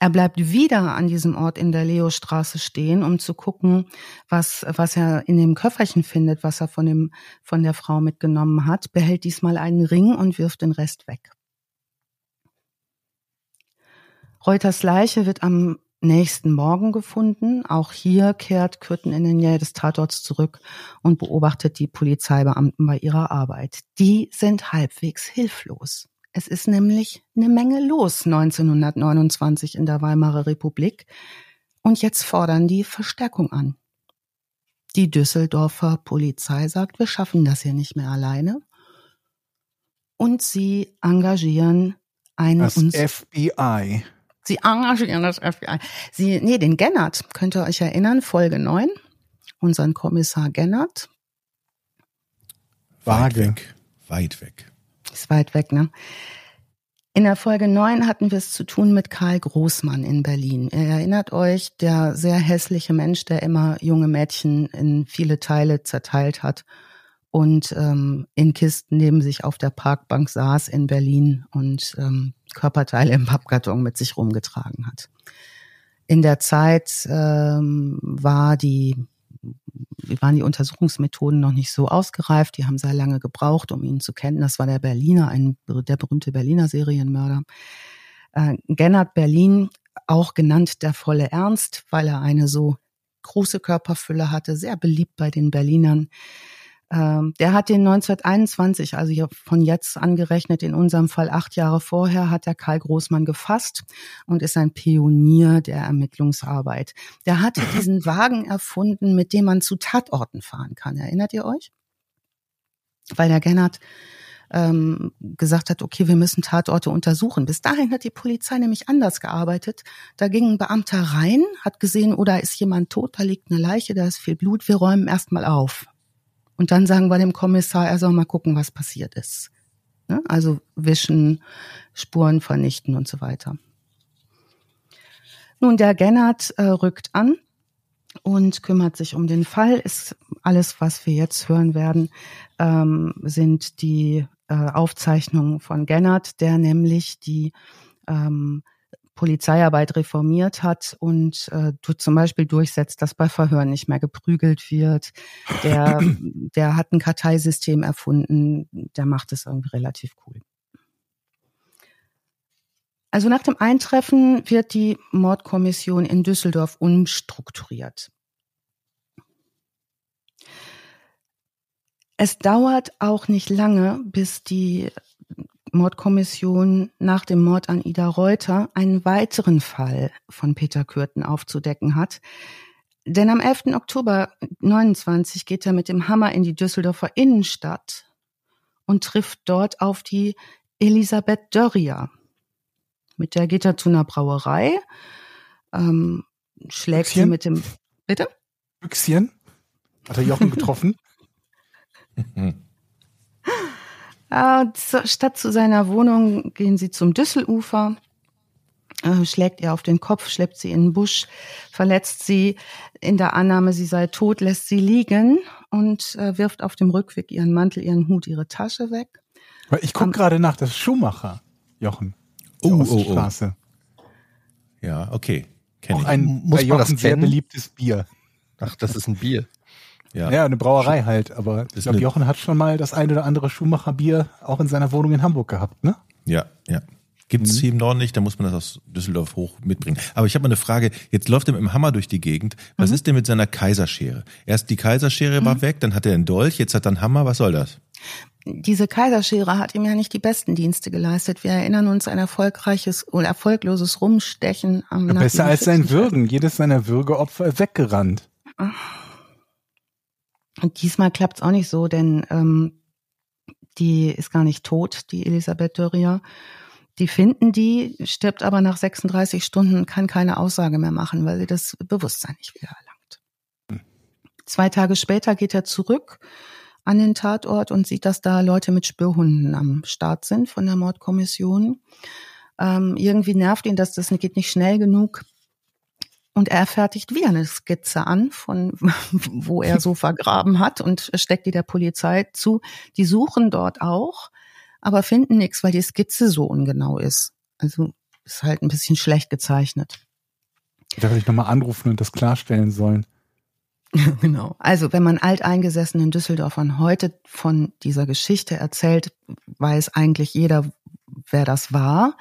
Er bleibt wieder an diesem Ort in der Leostraße stehen, um zu gucken, was, was er in dem Köfferchen findet, was er von dem, von der Frau mitgenommen hat, behält diesmal einen Ring und wirft den Rest weg. Reuters Leiche wird am nächsten Morgen gefunden. Auch hier kehrt Kürten in den Nähe des Tatorts zurück und beobachtet die Polizeibeamten bei ihrer Arbeit. Die sind halbwegs hilflos. Es ist nämlich eine Menge los 1929 in der Weimarer Republik. Und jetzt fordern die Verstärkung an. Die Düsseldorfer Polizei sagt, wir schaffen das hier nicht mehr alleine. Und sie engagieren einen das FBI. Sie engagieren das FBI. Sie, nee, den Gennert, könnt ihr euch erinnern, Folge 9, unseren Kommissar Gennert. Weit weg, weit weg. Ist weit weg, ne? In der Folge 9 hatten wir es zu tun mit Karl Großmann in Berlin. Ihr erinnert euch, der sehr hässliche Mensch, der immer junge Mädchen in viele Teile zerteilt hat und ähm, in Kisten neben sich auf der Parkbank saß in Berlin und ähm, Körperteile im Pappkarton mit sich rumgetragen hat. In der Zeit ähm, war die, waren die Untersuchungsmethoden noch nicht so ausgereift. Die haben sehr lange gebraucht, um ihn zu kennen. Das war der Berliner, ein, der berühmte Berliner Serienmörder. Äh, Gennard Berlin, auch genannt der volle Ernst, weil er eine so große Körperfülle hatte, sehr beliebt bei den Berlinern. Ähm, der hat den 1921, also hier von jetzt angerechnet, in unserem Fall acht Jahre vorher, hat der Karl Großmann gefasst und ist ein Pionier der Ermittlungsarbeit. Der hat diesen Wagen erfunden, mit dem man zu Tatorten fahren kann. Erinnert ihr euch? Weil der Gennard ähm, gesagt hat, okay, wir müssen Tatorte untersuchen. Bis dahin hat die Polizei nämlich anders gearbeitet. Da ging ein Beamter rein, hat gesehen, oh, da ist jemand tot, da liegt eine Leiche, da ist viel Blut, wir räumen erstmal auf. Und dann sagen wir dem Kommissar, er soll mal gucken, was passiert ist. Ne? Also wischen, Spuren vernichten und so weiter. Nun, der Gennard äh, rückt an und kümmert sich um den Fall. Ist alles, was wir jetzt hören werden, ähm, sind die äh, Aufzeichnungen von Gennard, der nämlich die ähm, Polizeiarbeit reformiert hat und äh, zum Beispiel durchsetzt, dass bei Verhören nicht mehr geprügelt wird. Der, der hat ein Karteisystem erfunden, der macht es irgendwie relativ cool. Also nach dem Eintreffen wird die Mordkommission in Düsseldorf umstrukturiert. Es dauert auch nicht lange, bis die Mordkommission nach dem Mord an Ida Reuter einen weiteren Fall von Peter Kürten aufzudecken hat. Denn am 11. Oktober 29 geht er mit dem Hammer in die Düsseldorfer Innenstadt und trifft dort auf die Elisabeth Dörrier. Mit der geht er zu einer Brauerei, ähm, schlägt Büchschen? sie mit dem. Bitte? Büchschen? Hat er Jochen getroffen? Äh, statt zu seiner Wohnung gehen sie zum Düsselufer, äh, schlägt ihr auf den Kopf, schleppt sie in den Busch, verletzt sie in der Annahme, sie sei tot, lässt sie liegen und äh, wirft auf dem Rückweg ihren Mantel, ihren Hut, ihre Tasche weg. Ich gucke gerade nach, das Schuhmacher, Jochen. Oh, oh, oh. Ja, okay. Kenn Auch ein muss man das sehr beliebtes Bier. Ach, das ist ein Bier. Ja. ja, eine Brauerei halt. Aber ich glaube, Jochen hat schon mal das ein oder andere Schuhmacherbier auch in seiner Wohnung in Hamburg gehabt, ne? Ja, ja. Gibt es mhm. hier im Norden nicht, da muss man das aus Düsseldorf hoch mitbringen. Aber ich habe mal eine Frage, jetzt läuft er mit dem Hammer durch die Gegend. Was mhm. ist denn mit seiner Kaiserschere? Erst die Kaiserschere mhm. war weg, dann hat er einen Dolch, jetzt hat er einen Hammer, was soll das? Diese Kaiserschere hat ihm ja nicht die besten Dienste geleistet. Wir erinnern uns an erfolgreiches oder erfolgloses Rumstechen am ja, Besser als sein Würgen. Jedes seiner Würgeopfer ist weggerannt. Ach. Und diesmal klappt es auch nicht so, denn ähm, die ist gar nicht tot, die Elisabeth Dörrier. Die finden die, stirbt aber nach 36 Stunden, kann keine Aussage mehr machen, weil sie das Bewusstsein nicht wieder erlangt. Zwei Tage später geht er zurück an den Tatort und sieht, dass da Leute mit Spürhunden am Start sind von der Mordkommission. Ähm, irgendwie nervt ihn, dass das geht nicht schnell genug. Und er fertigt wie eine Skizze an, von wo er so vergraben hat und steckt die der Polizei zu. Die suchen dort auch, aber finden nichts, weil die Skizze so ungenau ist. Also ist halt ein bisschen schlecht gezeichnet. Da würde ich nochmal anrufen und das klarstellen sollen. Genau. Also wenn man alteingesessenen Düsseldorfern heute von dieser Geschichte erzählt, weiß eigentlich jeder, wer das war.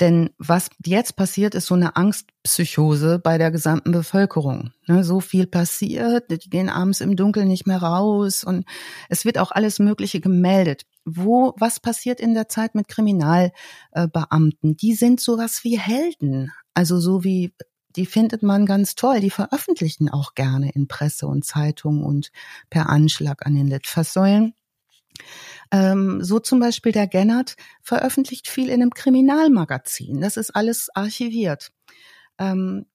Denn was jetzt passiert, ist so eine Angstpsychose bei der gesamten Bevölkerung. Ne, so viel passiert, die gehen abends im Dunkeln nicht mehr raus und es wird auch alles Mögliche gemeldet. Wo, was passiert in der Zeit mit Kriminalbeamten? Die sind sowas wie Helden. Also so wie die findet man ganz toll. Die veröffentlichen auch gerne in Presse und Zeitung und per Anschlag an den Litfaßsäulen. Ähm, so zum Beispiel der Gennert veröffentlicht viel in einem Kriminalmagazin. Das ist alles archiviert. Ähm,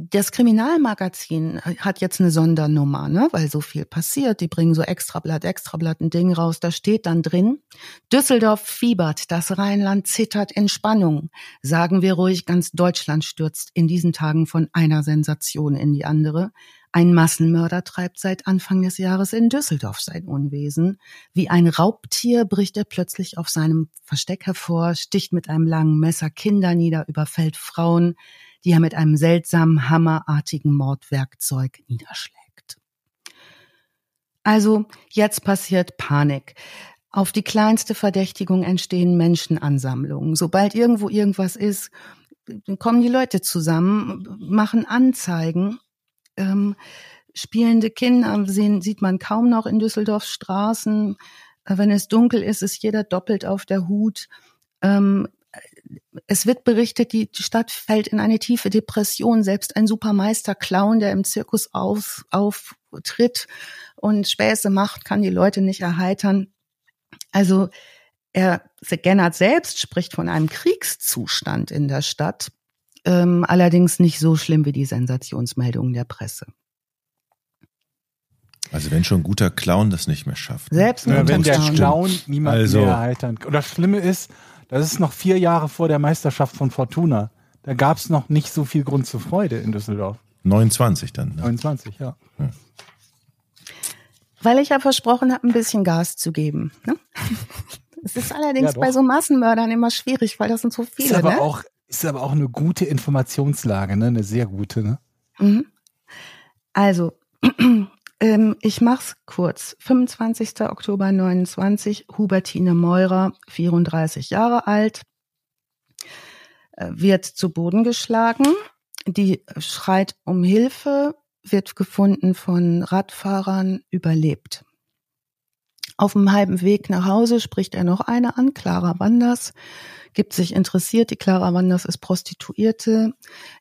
das Kriminalmagazin hat jetzt eine Sondernummer, ne, weil so viel passiert. Die bringen so Extrablatt, Extrablatt ein Ding raus. Da steht dann drin, Düsseldorf fiebert, das Rheinland zittert in Spannung. Sagen wir ruhig, ganz Deutschland stürzt in diesen Tagen von einer Sensation in die andere. Ein Massenmörder treibt seit Anfang des Jahres in Düsseldorf sein Unwesen. Wie ein Raubtier bricht er plötzlich auf seinem Versteck hervor, sticht mit einem langen Messer Kinder nieder, überfällt Frauen, die er mit einem seltsamen, hammerartigen Mordwerkzeug niederschlägt. Also jetzt passiert Panik. Auf die kleinste Verdächtigung entstehen Menschenansammlungen. Sobald irgendwo irgendwas ist, kommen die Leute zusammen, machen Anzeigen. Ähm, spielende Kinder sehen, sieht man kaum noch in Düsseldorfs Straßen. Wenn es dunkel ist, ist jeder doppelt auf der Hut. Ähm, es wird berichtet, die Stadt fällt in eine tiefe Depression. Selbst ein Supermeister-Clown, der im Zirkus auf, auftritt und Späße macht, kann die Leute nicht erheitern. Also er, Gennard selbst spricht von einem Kriegszustand in der Stadt, ähm, allerdings nicht so schlimm wie die Sensationsmeldungen der Presse. Also wenn schon ein guter Clown das nicht mehr schafft. Ne? Selbst ja, wenn der Clown niemand also, mehr erheitern kann. Und das Schlimme ist, das ist noch vier Jahre vor der Meisterschaft von Fortuna. Da gab es noch nicht so viel Grund zur Freude in Düsseldorf. 29 dann. Ne? 29, ja. ja. Weil ich ja versprochen habe, ein bisschen Gas zu geben. Ne? Es ist allerdings ja, bei so Massenmördern immer schwierig, weil das sind so viele. Ist aber, ne? auch, ist aber auch eine gute Informationslage, ne? eine sehr gute. Ne? Mhm. Also, ähm, ich mach's kurz. 25. Oktober 29, Hubertine Meurer, 34 Jahre alt, äh, wird zu Boden geschlagen. Die schreit um Hilfe, wird gefunden von Radfahrern, überlebt. Auf dem halben Weg nach Hause spricht er noch eine an, Clara Wanders, gibt sich interessiert. Die Clara Wanders ist Prostituierte.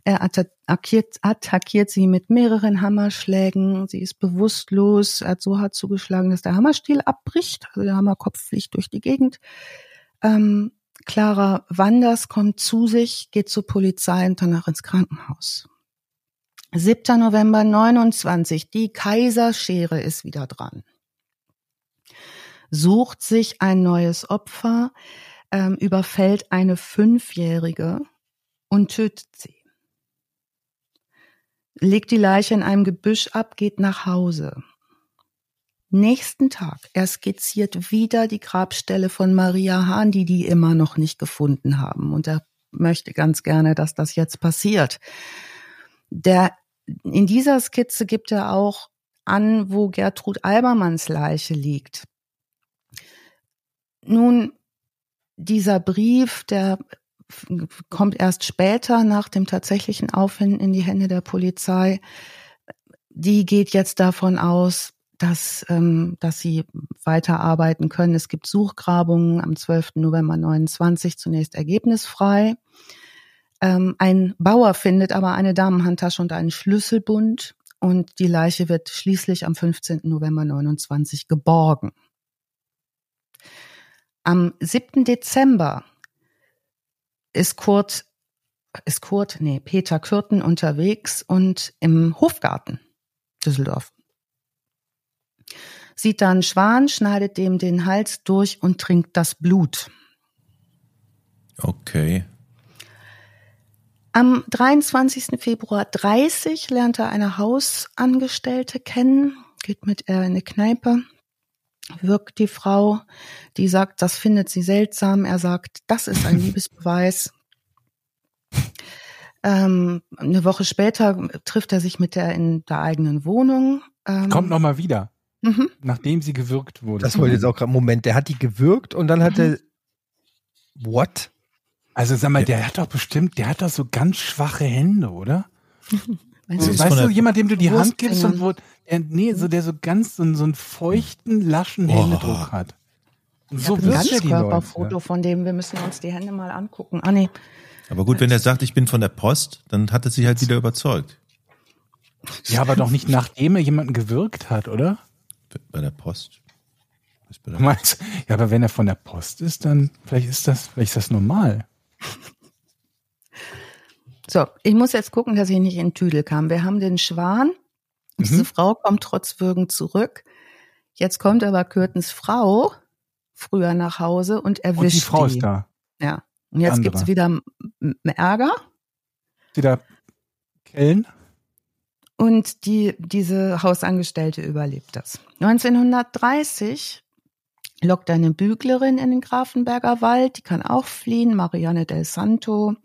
Er attackiert, attackiert sie mit mehreren Hammerschlägen. Sie ist bewusstlos. Er hat so hart zugeschlagen, dass der Hammerstiel abbricht. Also der Hammerkopf fliegt durch die Gegend. Ähm, Clara Wanders kommt zu sich, geht zur Polizei und danach ins Krankenhaus. 7. November 29. Die Kaiserschere ist wieder dran. Sucht sich ein neues Opfer ähm, überfällt eine Fünfjährige und tötet sie. Legt die Leiche in einem Gebüsch ab, geht nach Hause. Nächsten Tag, er skizziert wieder die Grabstelle von Maria Hahn, die die immer noch nicht gefunden haben. Und er möchte ganz gerne, dass das jetzt passiert. Der, in dieser Skizze gibt er auch an, wo Gertrud Albermanns Leiche liegt. Nun dieser Brief, der kommt erst später nach dem tatsächlichen Auffinden in die Hände der Polizei. Die geht jetzt davon aus, dass, ähm, dass sie weiterarbeiten können. Es gibt Suchgrabungen am 12. November 29 zunächst ergebnisfrei. Ähm, ein Bauer findet aber eine Damenhandtasche und einen Schlüsselbund und die Leiche wird schließlich am 15. November 29 geborgen. Am 7. Dezember ist Kurt, ist Kurt, nee, Peter Kürten unterwegs und im Hofgarten Düsseldorf. Sieht dann Schwan, schneidet dem den Hals durch und trinkt das Blut. Okay. Am 23. Februar 30 lernt er eine Hausangestellte kennen, geht mit ihr in eine Kneipe, wirkt die Frau, die sagt, das findet sie seltsam. Er sagt, das ist ein Liebesbeweis. Ähm, eine Woche später trifft er sich mit der in der eigenen Wohnung. Ähm, Kommt noch mal wieder, mhm. nachdem sie gewürgt wurde. Das wollte jetzt auch gerade. Moment, der hat die gewürgt und dann hat mhm. er. What? Also sag mal, der hat doch bestimmt, der hat doch so ganz schwache Hände, oder? Weißt du, weißt du jemand, dem du die Hand gibst und wo, der, nee, so der so ganz so, so einen feuchten, laschen Händedruck hat. Und so wird ein Ganzkörperfoto von dem. Wir müssen uns die Hände mal angucken. Ah nee. Aber gut, wenn er sagt, ich bin von der Post, dann hat er sich halt wieder überzeugt. Ja, aber doch nicht nachdem er jemanden gewirkt hat, oder? Bei der Post. Bei der Post. Ja, aber wenn er von der Post ist, dann vielleicht ist das, vielleicht ist das normal. So, ich muss jetzt gucken, dass ich nicht in Tüdel kam. Wir haben den Schwan. Mhm. Diese Frau kommt trotz Würgen zurück. Jetzt kommt aber Kürtens Frau früher nach Hause und erwischt und die. Frau ist da. Ja. Und jetzt gibt es wieder Ärger. Wieder Kellen. Und die, diese Hausangestellte überlebt das. 1930 lockt eine Büglerin in den Grafenberger Wald, die kann auch fliehen, Marianne del Santo.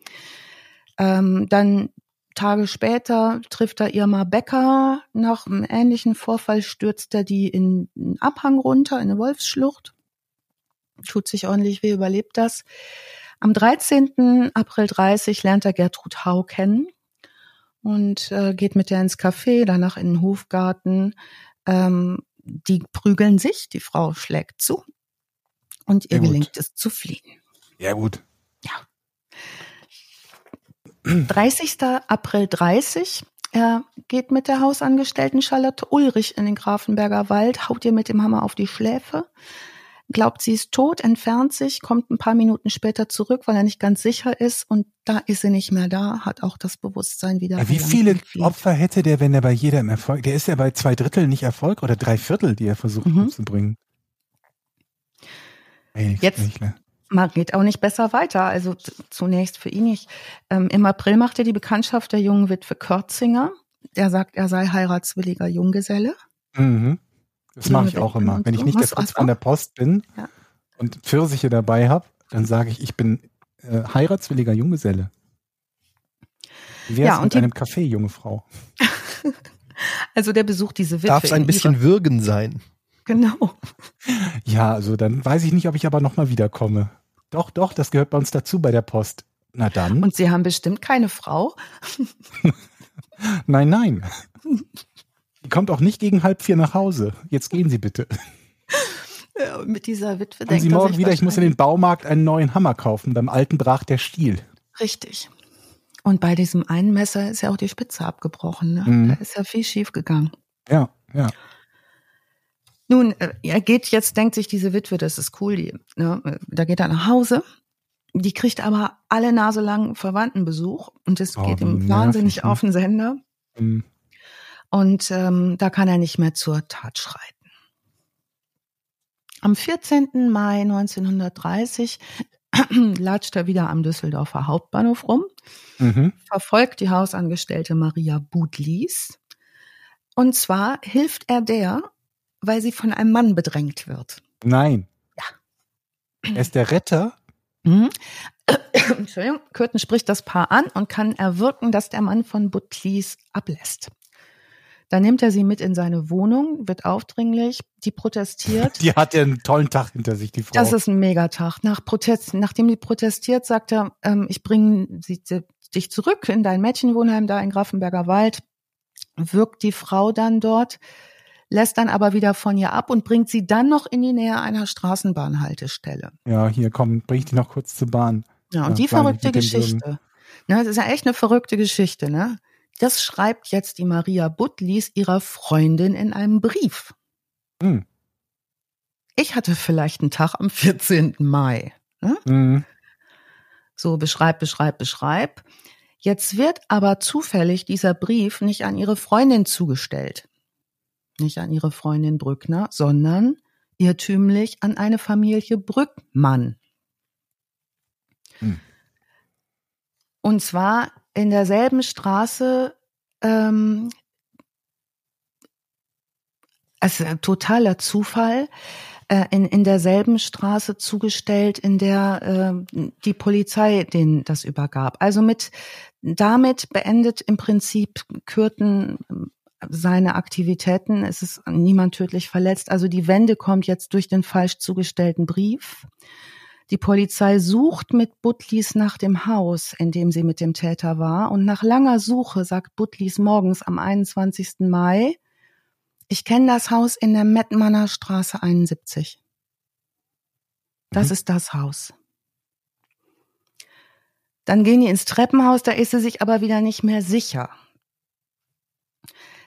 Ähm, dann Tage später trifft er Irma Becker. Nach einem ähnlichen Vorfall stürzt er die in einen Abhang runter, in eine Wolfsschlucht. Tut sich ordentlich weh, überlebt das. Am 13. April 30 lernt er Gertrud Hau kennen und äh, geht mit der ins Café, danach in den Hofgarten. Ähm, die prügeln sich, die Frau schlägt zu und ihr ja, gelingt es zu fliehen. Ja, gut. Ja. 30. April 30. Er geht mit der Hausangestellten Charlotte Ulrich in den Grafenberger Wald, haut ihr mit dem Hammer auf die Schläfe, glaubt, sie ist tot, entfernt sich, kommt ein paar Minuten später zurück, weil er nicht ganz sicher ist und da ist sie nicht mehr da, hat auch das Bewusstsein wieder. Ja, wie viele Opfer hätte der, wenn er bei jedem Erfolg, der ist ja bei zwei Drittel nicht Erfolg oder drei Viertel, die er versucht mhm. umzubringen. Ey, Jetzt man geht auch nicht besser weiter. Also zunächst für ihn nicht. Ähm, Im April macht er die Bekanntschaft der jungen Witwe Körzinger. Der sagt, er sei heiratswilliger Junggeselle. Mhm. Das mache ich auch immer. Wenn ich nicht der Fritz an der Post bin ja. und Pfirsiche dabei habe, dann sage ich, ich bin äh, heiratswilliger Junggeselle. Wie wär's ja, und mit einem Café, junge Frau? also der besucht diese Witwe. Darf es ein bisschen würgen sein. Genau. Ja, also dann weiß ich nicht, ob ich aber nochmal wiederkomme. Doch, doch, das gehört bei uns dazu bei der Post. Na dann. Und Sie haben bestimmt keine Frau? nein, nein. Die kommt auch nicht gegen halb vier nach Hause. Jetzt gehen Sie bitte. Ja, mit dieser Witwe denkt Sie morgen wieder, ich muss in den Baumarkt einen neuen Hammer kaufen. Beim alten brach der Stiel. Richtig. Und bei diesem einen Messer ist ja auch die Spitze abgebrochen. Ne? Mhm. Da ist ja viel schief gegangen. Ja, ja. Nun, äh, er geht jetzt, denkt sich diese Witwe, das ist cool, die, ne, da geht er nach Hause. Die kriegt aber alle Nase lang Verwandtenbesuch und es oh, geht ihm wahnsinnig ne? auf den Sender. Mhm. Und ähm, da kann er nicht mehr zur Tat schreiten. Am 14. Mai 1930 latscht er wieder am Düsseldorfer Hauptbahnhof rum, mhm. verfolgt die Hausangestellte Maria Budlies. Und zwar hilft er der, weil sie von einem Mann bedrängt wird. Nein. Ja. Er ist der Retter. Mhm. Entschuldigung, Kürten spricht das Paar an und kann erwirken, dass der Mann von Butlis ablässt. Dann nimmt er sie mit in seine Wohnung, wird aufdringlich, die protestiert. Die hat ja einen tollen Tag hinter sich, die Frau. Das ist ein Megatag. Nach Protest, nachdem die protestiert, sagt er, ähm, ich bringe dich zurück in dein Mädchenwohnheim da in Grafenberger Wald. Wirkt die Frau dann dort, lässt dann aber wieder von ihr ab und bringt sie dann noch in die Nähe einer Straßenbahnhaltestelle. Ja, hier komm, bring ich die noch kurz zur Bahn. Ja, und ja, die verrückte Geschichte. Ne, das ist ja echt eine verrückte Geschichte, ne? Das schreibt jetzt die Maria Butlis ihrer Freundin in einem Brief. Hm. Ich hatte vielleicht einen Tag am 14. Mai. Ne? Hm. So, beschreib, beschreib, beschreib. Jetzt wird aber zufällig dieser Brief nicht an ihre Freundin zugestellt. Nicht an ihre Freundin Brückner, sondern irrtümlich an eine Familie Brückmann. Hm. Und zwar in derselben Straße, ähm, also totaler Zufall, äh, in, in derselben Straße zugestellt, in der äh, die Polizei den das übergab. Also mit damit beendet im Prinzip Kürten seine Aktivitäten. Es ist niemand tödlich verletzt. Also die Wende kommt jetzt durch den falsch zugestellten Brief. Die Polizei sucht mit Butlis nach dem Haus, in dem sie mit dem Täter war. Und nach langer Suche sagt Butlis morgens am 21. Mai, ich kenne das Haus in der Mettmanner Straße 71. Das mhm. ist das Haus. Dann gehen die ins Treppenhaus, da ist sie sich aber wieder nicht mehr sicher.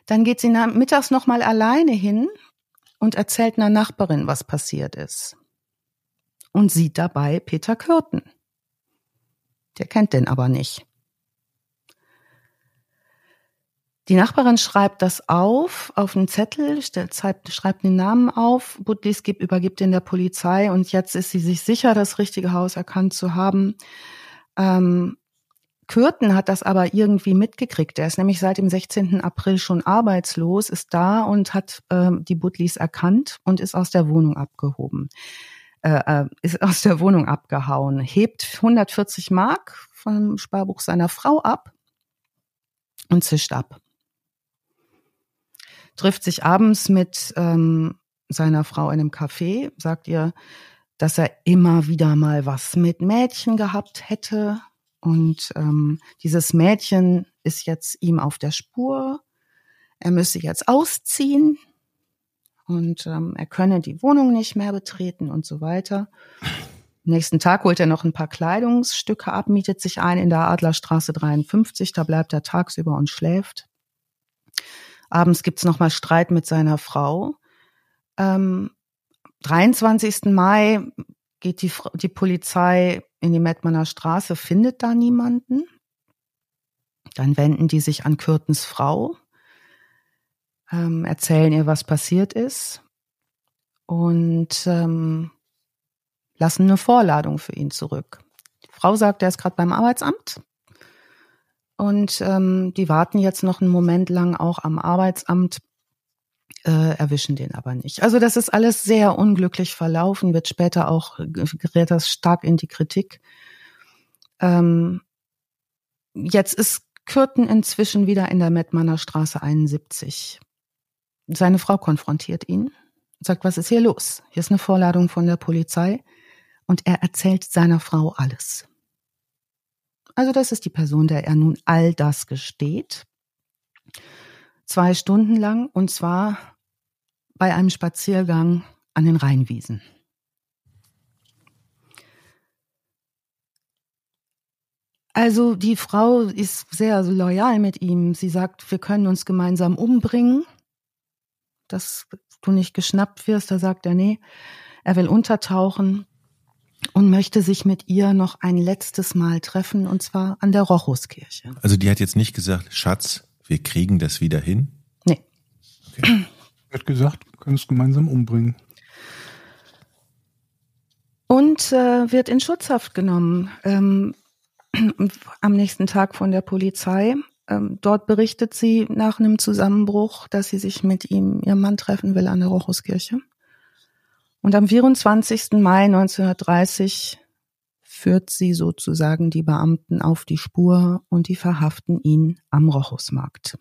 Dann geht sie mittags nochmal alleine hin und erzählt einer Nachbarin, was passiert ist. Und sieht dabei Peter Kürten. Der kennt den aber nicht. Die Nachbarin schreibt das auf, auf einen Zettel, schreibt den Namen auf, Budlis übergibt den der Polizei und jetzt ist sie sich sicher, das richtige Haus erkannt zu haben. Ähm, Kürten hat das aber irgendwie mitgekriegt. Er ist nämlich seit dem 16. April schon arbeitslos, ist da und hat äh, die Butlis erkannt und ist aus der Wohnung abgehoben. Äh, äh, ist aus der Wohnung abgehauen, hebt 140 Mark vom Sparbuch seiner Frau ab und zischt ab. Trifft sich abends mit ähm, seiner Frau in einem Café, sagt ihr, dass er immer wieder mal was mit Mädchen gehabt hätte, und ähm, dieses Mädchen ist jetzt ihm auf der Spur. Er müsse jetzt ausziehen und ähm, er könne die Wohnung nicht mehr betreten und so weiter. nächsten Tag holt er noch ein paar Kleidungsstücke ab, mietet sich ein in der Adlerstraße 53. Da bleibt er tagsüber und schläft. Abends gibt's noch mal Streit mit seiner Frau. Ähm, 23. Mai geht die, die Polizei in die Mettmanner Straße, findet da niemanden. Dann wenden die sich an Kürtens Frau, ähm, erzählen ihr, was passiert ist und ähm, lassen eine Vorladung für ihn zurück. Die Frau sagt, er ist gerade beim Arbeitsamt und ähm, die warten jetzt noch einen Moment lang auch am Arbeitsamt, äh, erwischen den aber nicht. Also das ist alles sehr unglücklich verlaufen, wird später auch, gerät das stark in die Kritik. Ähm, jetzt ist Kürten inzwischen wieder in der Mettmanner Straße 71. Seine Frau konfrontiert ihn, sagt, was ist hier los? Hier ist eine Vorladung von der Polizei und er erzählt seiner Frau alles. Also das ist die Person, der er nun all das gesteht. Zwei Stunden lang und zwar bei einem Spaziergang an den Rheinwiesen. Also die Frau ist sehr loyal mit ihm. Sie sagt, wir können uns gemeinsam umbringen, dass du nicht geschnappt wirst. Da sagt er, nee, er will untertauchen und möchte sich mit ihr noch ein letztes Mal treffen, und zwar an der Rochuskirche. Also die hat jetzt nicht gesagt, Schatz, wir kriegen das wieder hin? Nee. Okay. Er hat gesagt, wir können es gemeinsam umbringen. Und äh, wird in Schutzhaft genommen. Ähm, am nächsten Tag von der Polizei. Ähm, dort berichtet sie nach einem Zusammenbruch, dass sie sich mit ihm, ihrem Mann treffen will an der Rochuskirche. Und am 24. Mai 1930 führt sie sozusagen die Beamten auf die Spur und die verhaften ihn am Rochusmarkt.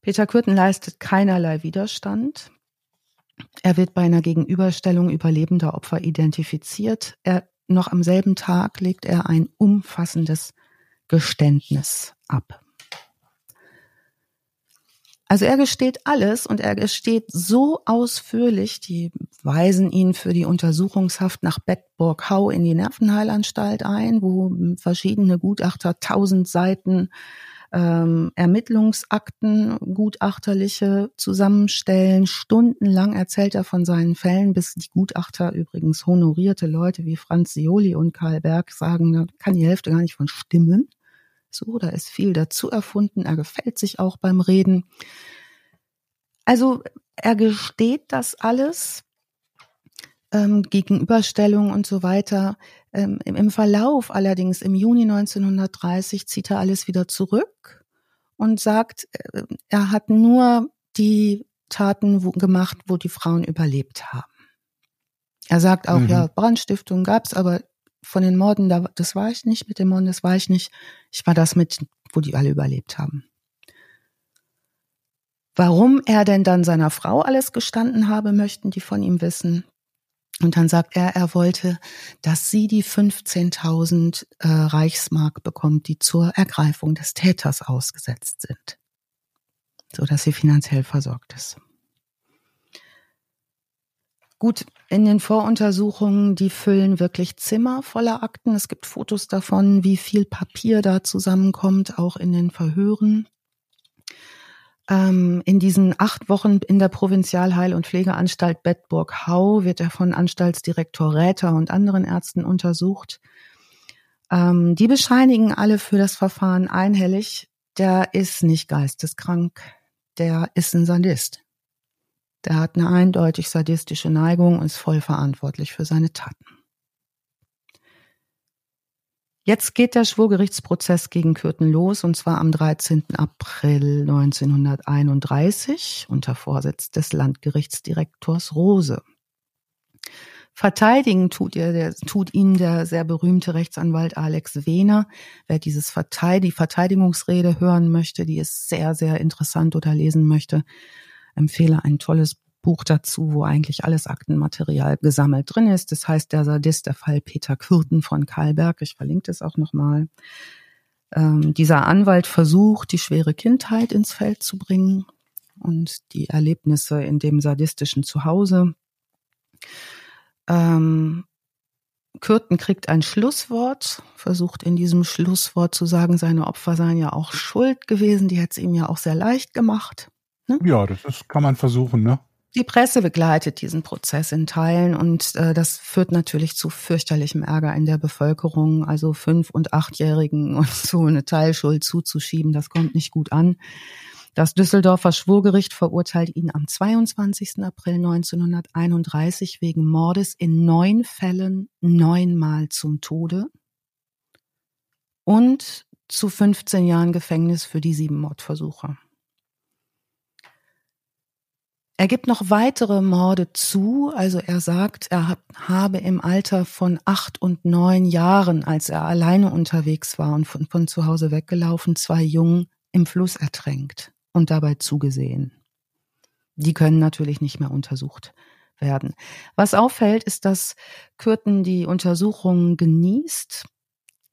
Peter Kürten leistet keinerlei Widerstand. Er wird bei einer Gegenüberstellung überlebender Opfer identifiziert. Er noch am selben Tag legt er ein umfassendes Geständnis ab. Also er gesteht alles und er gesteht so ausführlich, die weisen ihn für die Untersuchungshaft nach Bedburg-Hau in die Nervenheilanstalt ein, wo verschiedene Gutachter tausend Seiten ähm, Ermittlungsakten, gutachterliche zusammenstellen. Stundenlang erzählt er von seinen Fällen, bis die Gutachter übrigens honorierte Leute wie Franz Sioli und Karl Berg sagen, da kann die Hälfte gar nicht von stimmen. So, da ist viel dazu erfunden. Er gefällt sich auch beim Reden. Also er gesteht das alles, ähm, Gegenüberstellung und so weiter. Ähm, Im Verlauf allerdings im Juni 1930 zieht er alles wieder zurück und sagt, äh, er hat nur die Taten wo, gemacht, wo die Frauen überlebt haben. Er sagt auch, mhm. ja, Brandstiftung gab's, aber von den Morden, da, das war ich nicht, mit den Morden, das war ich nicht. Ich war das mit, wo die alle überlebt haben. Warum er denn dann seiner Frau alles gestanden habe, möchten die von ihm wissen. Und dann sagt er, er wollte, dass sie die 15.000 äh, Reichsmark bekommt, die zur Ergreifung des Täters ausgesetzt sind, so dass sie finanziell versorgt ist. Gut, in den Voruntersuchungen, die füllen wirklich Zimmer voller Akten. Es gibt Fotos davon, wie viel Papier da zusammenkommt, auch in den Verhören. Ähm, in diesen acht Wochen in der Provinzialheil- und Pflegeanstalt Bedburg-Hau wird er von Anstaltsdirektor Räther und anderen Ärzten untersucht. Ähm, die bescheinigen alle für das Verfahren einhellig, der ist nicht geisteskrank, der ist ein Sadist. Der hat eine eindeutig sadistische Neigung und ist voll verantwortlich für seine Taten. Jetzt geht der Schwurgerichtsprozess gegen Kürten los, und zwar am 13. April 1931 unter Vorsitz des Landgerichtsdirektors Rose. Verteidigen tut, ihr, der, tut ihn der sehr berühmte Rechtsanwalt Alex Wehner. Wer dieses Verteid die Verteidigungsrede hören möchte, die ist sehr, sehr interessant oder lesen möchte, empfehle ein tolles Buch dazu, wo eigentlich alles Aktenmaterial gesammelt drin ist. Das heißt, der Sadist, der Fall Peter Kürten von Karlberg. Ich verlinke das auch nochmal. Ähm, dieser Anwalt versucht, die schwere Kindheit ins Feld zu bringen und die Erlebnisse in dem sadistischen Zuhause. Ähm, Kürten kriegt ein Schlusswort, versucht in diesem Schlusswort zu sagen, seine Opfer seien ja auch schuld gewesen, die hätte es ihm ja auch sehr leicht gemacht. Ne? Ja, das ist, kann man versuchen, ne? Die Presse begleitet diesen Prozess in Teilen und äh, das führt natürlich zu fürchterlichem Ärger in der Bevölkerung. Also fünf- und achtjährigen und so eine Teilschuld zuzuschieben, das kommt nicht gut an. Das Düsseldorfer Schwurgericht verurteilt ihn am 22. April 1931 wegen Mordes in neun Fällen neunmal zum Tode und zu 15 Jahren Gefängnis für die sieben Mordversuche. Er gibt noch weitere Morde zu. Also er sagt, er habe im Alter von acht und neun Jahren, als er alleine unterwegs war und von, von zu Hause weggelaufen, zwei Jungen im Fluss ertränkt und dabei zugesehen. Die können natürlich nicht mehr untersucht werden. Was auffällt, ist, dass Kürten die Untersuchungen genießt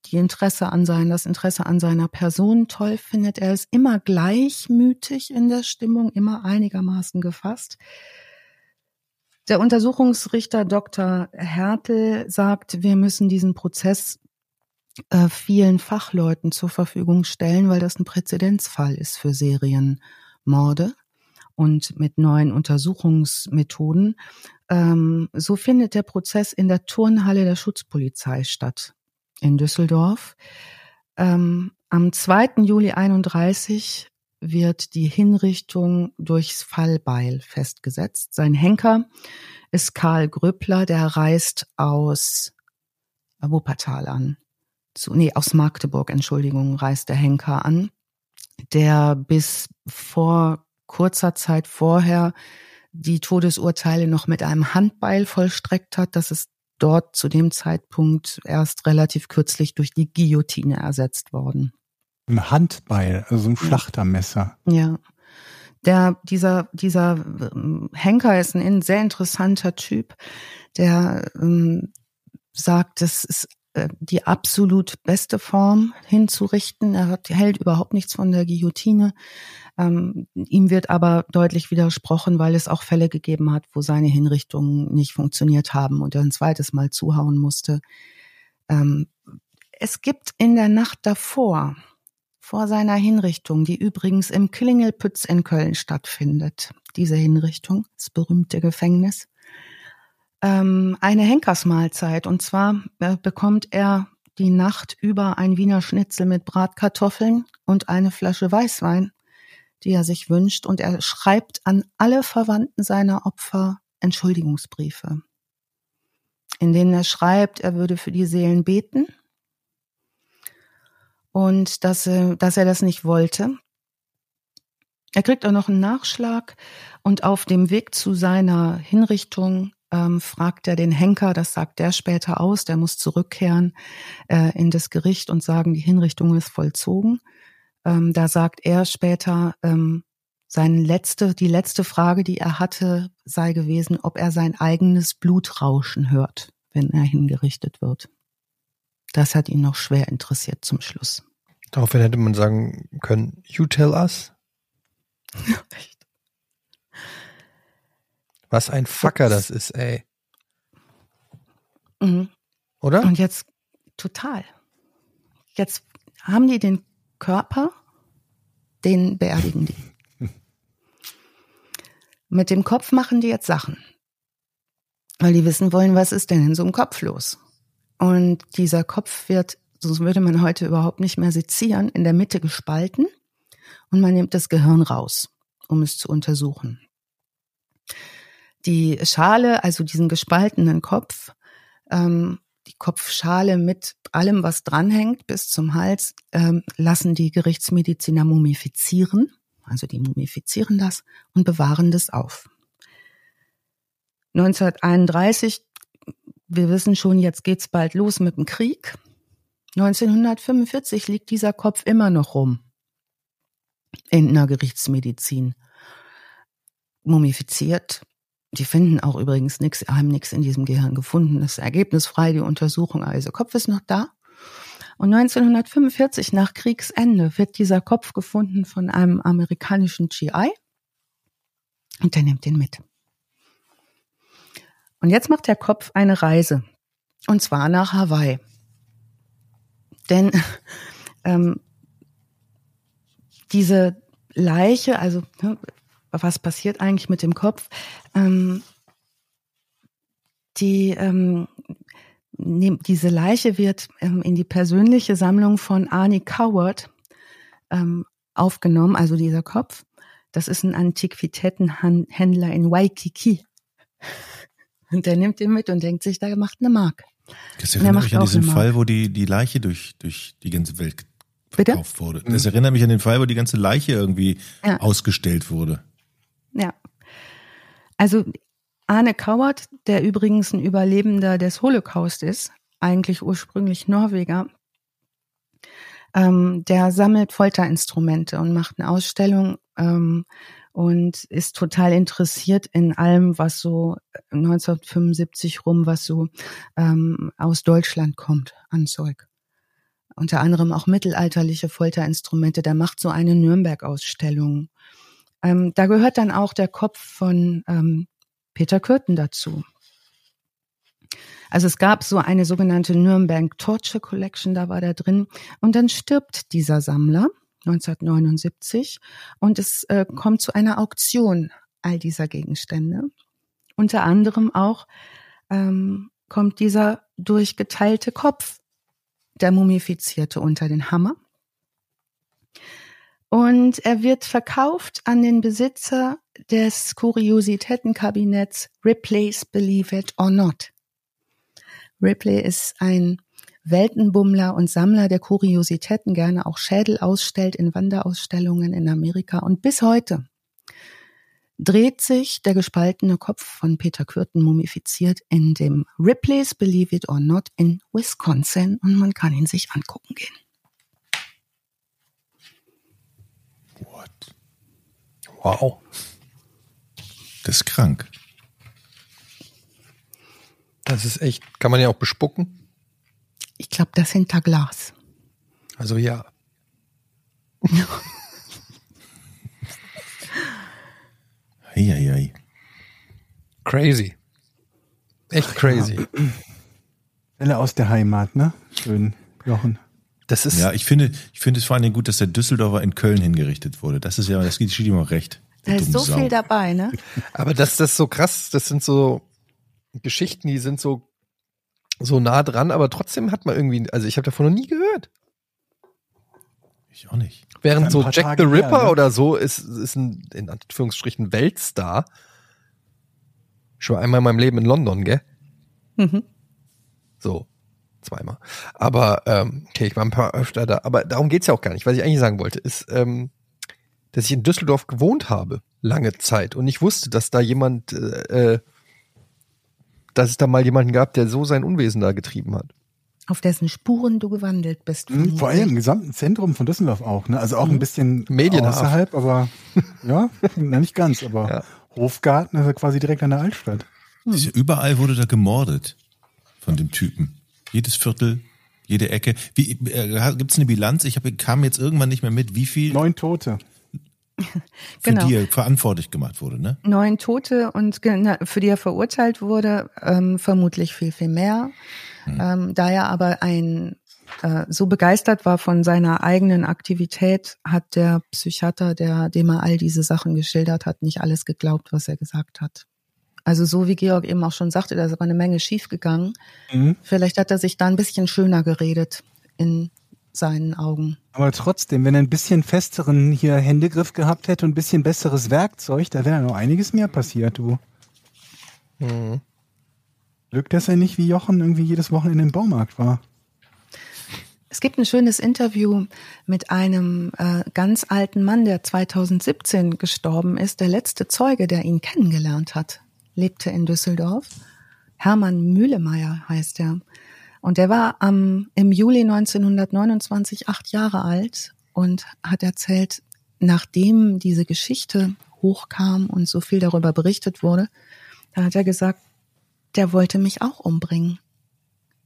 die Interesse an sein, das Interesse an seiner Person toll findet. Er ist immer gleichmütig in der Stimmung, immer einigermaßen gefasst. Der Untersuchungsrichter Dr. Hertel sagt, wir müssen diesen Prozess äh, vielen Fachleuten zur Verfügung stellen, weil das ein Präzedenzfall ist für Serienmorde und mit neuen Untersuchungsmethoden. Ähm, so findet der Prozess in der Turnhalle der Schutzpolizei statt in Düsseldorf. Ähm, am 2. Juli 31 wird die Hinrichtung durchs Fallbeil festgesetzt. Sein Henker ist Karl Gröppler, der reist aus Wuppertal an. Zu, nee, aus Magdeburg, Entschuldigung, reist der Henker an, der bis vor kurzer Zeit vorher die Todesurteile noch mit einem Handbeil vollstreckt hat. Das ist dort zu dem Zeitpunkt erst relativ kürzlich durch die Guillotine ersetzt worden. Ein Handbeil, also ein Schlachtermesser. Ja. Der, dieser, dieser ähm, Henker ist ein sehr interessanter Typ, der ähm, sagt, es ist die absolut beste Form hinzurichten. Er hat, hält überhaupt nichts von der Guillotine. Ähm, ihm wird aber deutlich widersprochen, weil es auch Fälle gegeben hat, wo seine Hinrichtungen nicht funktioniert haben und er ein zweites Mal zuhauen musste. Ähm, es gibt in der Nacht davor vor seiner Hinrichtung, die übrigens im Klingelpütz in Köln stattfindet, diese Hinrichtung, das berühmte Gefängnis, ähm, eine Henkersmahlzeit. Und zwar äh, bekommt er die Nacht über ein Wiener Schnitzel mit Bratkartoffeln und eine Flasche Weißwein, die er sich wünscht. Und er schreibt an alle Verwandten seiner Opfer Entschuldigungsbriefe, in denen er schreibt, er würde für die Seelen beten und dass, er, dass er das nicht wollte. Er kriegt auch noch einen Nachschlag und auf dem Weg zu seiner Hinrichtung ähm, fragt er den Henker, das sagt der später aus, der muss zurückkehren äh, in das Gericht und sagen, die Hinrichtung ist vollzogen. Ähm, da sagt er später, ähm, seine letzte, die letzte Frage, die er hatte, sei gewesen, ob er sein eigenes Blutrauschen hört, wenn er hingerichtet wird. Das hat ihn noch schwer interessiert zum Schluss. Daraufhin hätte man sagen können, you tell us. Was ein Fucker das ist, ey. Mhm. Oder? Und jetzt total. Jetzt haben die den Körper, den beerdigen die. Mit dem Kopf machen die jetzt Sachen. Weil die wissen wollen, was ist denn in so einem Kopf los? Und dieser Kopf wird, so würde man heute überhaupt nicht mehr sezieren, in der Mitte gespalten und man nimmt das Gehirn raus, um es zu untersuchen die Schale, also diesen gespaltenen Kopf, ähm, die Kopfschale mit allem, was dranhängt, bis zum Hals, ähm, lassen die Gerichtsmediziner mumifizieren. Also die mumifizieren das und bewahren das auf. 1931, wir wissen schon, jetzt geht's bald los mit dem Krieg. 1945 liegt dieser Kopf immer noch rum in einer Gerichtsmedizin. Mumifiziert, die finden auch übrigens nichts, haben nichts in diesem Gehirn gefunden. Das ist ergebnisfrei, die Untersuchung. Also Kopf ist noch da. Und 1945 nach Kriegsende wird dieser Kopf gefunden von einem amerikanischen GI und der nimmt den mit. Und jetzt macht der Kopf eine Reise und zwar nach Hawaii. Denn ähm, diese Leiche, also ne, was passiert eigentlich mit dem Kopf? Ähm, die ähm, diese Leiche wird ähm, in die persönliche Sammlung von Arnie Coward ähm, aufgenommen, also dieser Kopf. Das ist ein Antiquitätenhändler in Waikiki. Und der nimmt den mit und denkt sich, da macht eine Mark. Das erinnert mich an diesen Fall, wo die, die Leiche durch, durch die ganze Welt verkauft Bitte? wurde. Das erinnert mich an den Fall, wo die ganze Leiche irgendwie ja. ausgestellt wurde. Ja. Also Arne Kauert, der übrigens ein Überlebender des Holocaust ist, eigentlich ursprünglich Norweger, ähm, der sammelt Folterinstrumente und macht eine Ausstellung ähm, und ist total interessiert in allem, was so 1975 rum, was so ähm, aus Deutschland kommt an Zeug. Unter anderem auch mittelalterliche Folterinstrumente. Der macht so eine Nürnberg-Ausstellung ähm, da gehört dann auch der Kopf von ähm, Peter Kürten dazu. Also es gab so eine sogenannte Nürnberg Torture Collection, da war der drin. Und dann stirbt dieser Sammler 1979 und es äh, kommt zu einer Auktion all dieser Gegenstände. Unter anderem auch ähm, kommt dieser durchgeteilte Kopf, der mumifizierte, unter den Hammer. Und er wird verkauft an den Besitzer des Kuriositätenkabinetts Ripley's Believe It or Not. Ripley ist ein Weltenbummler und Sammler der Kuriositäten, gerne auch Schädel ausstellt in Wanderausstellungen in Amerika. Und bis heute dreht sich der gespaltene Kopf von Peter Kürten mumifiziert in dem Ripley's Believe It or Not in Wisconsin und man kann ihn sich angucken gehen. Wow. Das ist krank. Das ist echt. Kann man ja auch bespucken? Ich glaube, das hinter Glas. Also ja. Eieiei. Crazy. Echt crazy. Fälle aus der Heimat, ne? Schön, Jochen. Das ist ja, ich finde, ich finde es vor allem gut, dass der Düsseldorfer in Köln hingerichtet wurde. Das ist ja, das geht ihm auch recht. Da ist so Sau. viel dabei, ne? Aber das, das ist so krass. Das sind so Geschichten, die sind so so nah dran, aber trotzdem hat man irgendwie, also ich habe davon noch nie gehört. Ich auch nicht. Während so Jack Tage the Ripper her, ne? oder so ist, ist ein, in Anführungsstrichen, Weltstar. Schon einmal in meinem Leben in London, gell? Mhm. So, zweimal. Aber, ähm, okay, ich war ein paar öfter da. Aber darum geht's ja auch gar nicht. Was ich eigentlich sagen wollte, ist, ähm, dass ich in Düsseldorf gewohnt habe, lange Zeit. Und ich wusste, dass da jemand, äh, äh dass es da mal jemanden gab, der so sein Unwesen da getrieben hat. Auf dessen Spuren du gewandelt bist. Mhm, vor allem im gesamten Zentrum von Düsseldorf auch, ne? Also auch mhm. ein bisschen Medienhaft. außerhalb, aber ja, nicht ganz, aber ja. Hofgarten ist ja quasi direkt an der Altstadt. Mhm. Überall wurde da gemordet von dem Typen. Jedes Viertel, jede Ecke. Wie äh, gibt's eine Bilanz? Ich hab, kam jetzt irgendwann nicht mehr mit. Wie viel? Neun Tote. für genau. die er verantwortlich gemacht wurde, ne? Neun Tote und für die er verurteilt wurde, ähm, vermutlich viel, viel mehr. Hm. Ähm, da er aber ein äh, so begeistert war von seiner eigenen Aktivität, hat der Psychiater, der dem er all diese Sachen geschildert hat, nicht alles geglaubt, was er gesagt hat. Also so wie Georg eben auch schon sagte, da ist aber eine Menge schiefgegangen. Mhm. Vielleicht hat er sich da ein bisschen schöner geredet in seinen Augen. Aber trotzdem, wenn er ein bisschen festeren hier Händegriff gehabt hätte und ein bisschen besseres Werkzeug, da wäre noch einiges mehr passiert, du. Mhm. Glück, dass er nicht wie Jochen irgendwie jedes Wochenende im Baumarkt war. Es gibt ein schönes Interview mit einem äh, ganz alten Mann, der 2017 gestorben ist. Der letzte Zeuge, der ihn kennengelernt hat, lebte in Düsseldorf. Hermann Mühlemeier heißt er. Und der war am, im Juli 1929 acht Jahre alt und hat erzählt, nachdem diese Geschichte hochkam und so viel darüber berichtet wurde, da hat er gesagt, der wollte mich auch umbringen.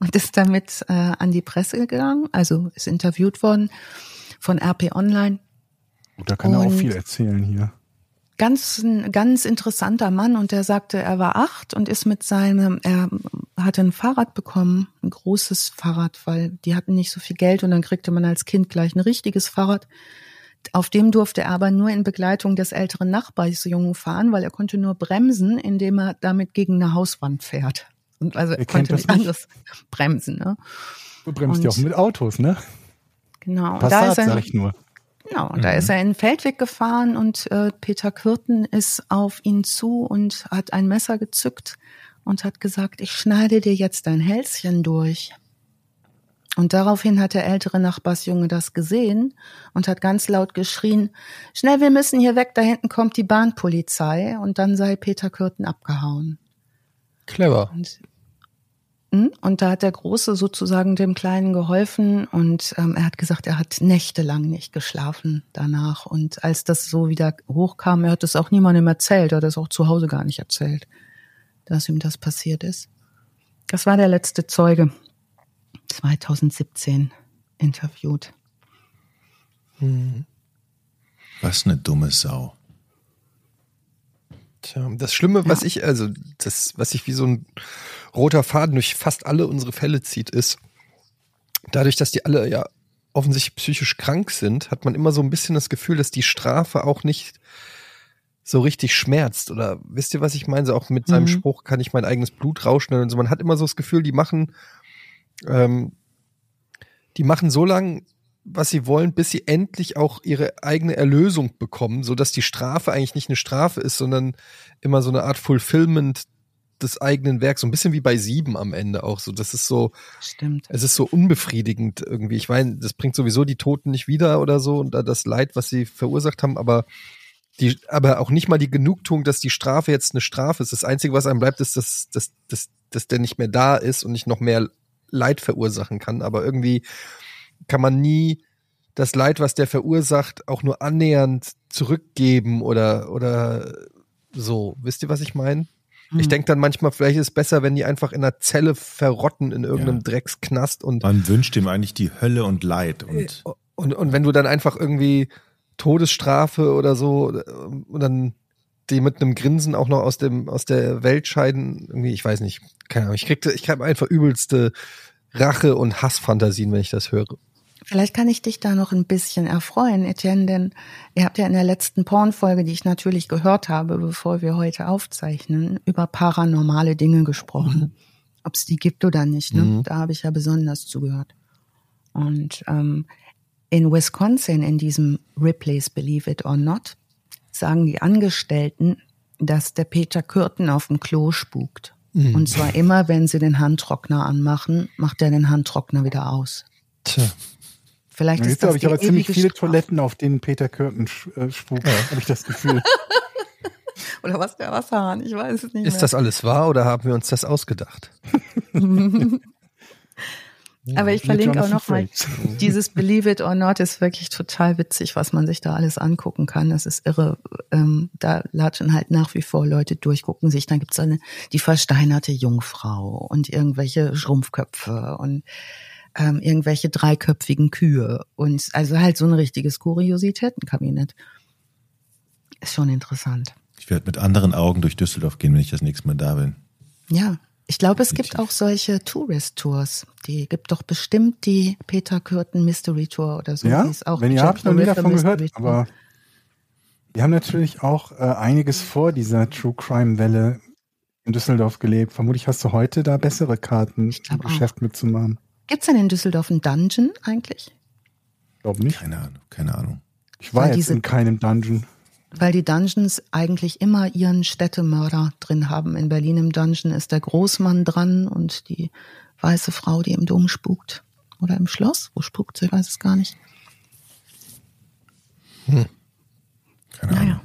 Und ist damit äh, an die Presse gegangen, also ist interviewt worden von RP Online. Da kann er auch viel erzählen hier ganz ein ganz interessanter Mann und der sagte, er war acht und ist mit seinem, er hatte ein Fahrrad bekommen, ein großes Fahrrad, weil die hatten nicht so viel Geld und dann kriegte man als Kind gleich ein richtiges Fahrrad. Auf dem durfte er aber nur in Begleitung des älteren Nachbarsjungen fahren, weil er konnte nur bremsen, indem er damit gegen eine Hauswand fährt. Und also er, er konnte nicht anders bremsen. Ne? Du bremst ja auch mit Autos, ne? Genau. Passat, da ist ein, sag ich nur. Genau, mhm. da ist er in den Feldweg gefahren und äh, Peter Kürten ist auf ihn zu und hat ein Messer gezückt und hat gesagt, ich schneide dir jetzt dein Hälschen durch. Und daraufhin hat der ältere Nachbarsjunge das gesehen und hat ganz laut geschrien, schnell, wir müssen hier weg, da hinten kommt die Bahnpolizei. Und dann sei Peter Kürten abgehauen. Clever. Und? Und da hat der Große sozusagen dem Kleinen geholfen und ähm, er hat gesagt, er hat nächtelang nicht geschlafen danach. Und als das so wieder hochkam, er hat es auch niemandem erzählt, er hat es auch zu Hause gar nicht erzählt, dass ihm das passiert ist. Das war der letzte Zeuge, 2017 interviewt. Hm. Was eine dumme Sau. Tja, das Schlimme, was ja. ich, also das, was ich wie so ein roter Faden durch fast alle unsere Fälle zieht, ist, dadurch, dass die alle ja offensichtlich psychisch krank sind, hat man immer so ein bisschen das Gefühl, dass die Strafe auch nicht so richtig schmerzt. Oder wisst ihr, was ich meine? So auch mit seinem mhm. Spruch kann ich mein eigenes Blut rauschen und so. Man hat immer so das Gefühl, die machen, ähm, die machen so lang, was sie wollen, bis sie endlich auch ihre eigene Erlösung bekommen, so dass die Strafe eigentlich nicht eine Strafe ist, sondern immer so eine Art Fulfillment des eigenen Werks, so ein bisschen wie bei Sieben am Ende auch so. Das ist so, stimmt. Es ist so unbefriedigend irgendwie. Ich meine, das bringt sowieso die Toten nicht wieder oder so und das Leid, was sie verursacht haben, aber die, aber auch nicht mal die Genugtuung, dass die Strafe jetzt eine Strafe ist. Das Einzige, was einem bleibt, ist, dass, dass, dass, dass der nicht mehr da ist und nicht noch mehr Leid verursachen kann. Aber irgendwie kann man nie das Leid, was der verursacht, auch nur annähernd zurückgeben oder, oder so. Wisst ihr, was ich meine? Ich hm. denke dann manchmal, vielleicht ist es besser, wenn die einfach in einer Zelle verrotten in irgendeinem ja. Drecksknast und. Man wünscht ihm eigentlich die Hölle und Leid und. Äh, und, und wenn du dann einfach irgendwie Todesstrafe oder so äh, und dann die mit einem Grinsen auch noch aus dem aus der Welt scheiden, irgendwie, ich weiß nicht, keine Ahnung, ich krieg ich krieg einfach übelste Rache und Hassfantasien, wenn ich das höre. Vielleicht kann ich dich da noch ein bisschen erfreuen, Etienne, denn ihr habt ja in der letzten Pornfolge, die ich natürlich gehört habe, bevor wir heute aufzeichnen, über paranormale Dinge gesprochen. Mhm. Ob es die gibt oder nicht, ne? Mhm. Da habe ich ja besonders zugehört. Und ähm, in Wisconsin, in diesem Ripley's Believe It or Not, sagen die Angestellten, dass der Peter Kürten auf dem Klo spukt. Mhm. Und zwar immer, wenn sie den Handtrockner anmachen, macht er den Handtrockner wieder aus. Tja. Vielleicht ist das habe ich aber ziemlich viele Strafe. Toiletten, auf denen Peter Kürten äh, spukt, ja. habe ich das Gefühl. oder was der Wasserhahn, ich weiß es nicht. Ist mehr. das alles wahr oder haben wir uns das ausgedacht? Aber ich verlinke auch noch mal, dieses Believe It or Not ist wirklich total witzig, was man sich da alles angucken kann. Das ist irre. Ähm, da latschen halt nach wie vor Leute durch, gucken sich. Dann gibt's eine, die versteinerte Jungfrau und irgendwelche Schrumpfköpfe und ähm, irgendwelche dreiköpfigen Kühe und also halt so ein richtiges Kuriositätenkabinett. Ist schon interessant. Ich werde mit anderen Augen durch Düsseldorf gehen, wenn ich das nächste Mal da bin. Ja, ich glaube, es gibt auch solche Tourist-Tours. Die gibt doch bestimmt die Peter Kürten Mystery Tour oder so. Ja, auch wenn ihr habt noch nie davon gehört, aber wir haben natürlich auch äh, einiges vor dieser True Crime Welle in Düsseldorf gelebt. Vermutlich hast du heute da bessere Karten im Geschäft auch. mitzumachen. Gibt es denn in Düsseldorf einen Dungeon eigentlich? Ich glaube nicht. Keine Ahnung, keine Ahnung. Ich war Weil jetzt in keinem Dungeon weil die Dungeons eigentlich immer ihren Städtemörder drin haben. In Berlin im Dungeon ist der Großmann dran und die weiße Frau, die im Dom spukt. Oder im Schloss? Wo spukt sie? Ich weiß es gar nicht. Hm. Keine naja. Ahnung.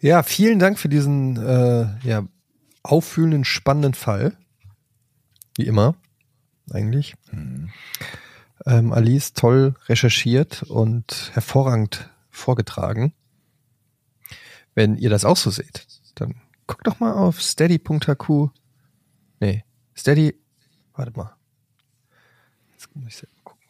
Ja, vielen Dank für diesen äh, ja, auffühlenden, spannenden Fall. Wie immer, eigentlich. Hm. Ähm, Alice toll recherchiert und hervorragend vorgetragen. Wenn ihr das auch so seht, dann guckt doch mal auf steady.hq. Nee, steady, warte mal. Jetzt muss ich selber gucken.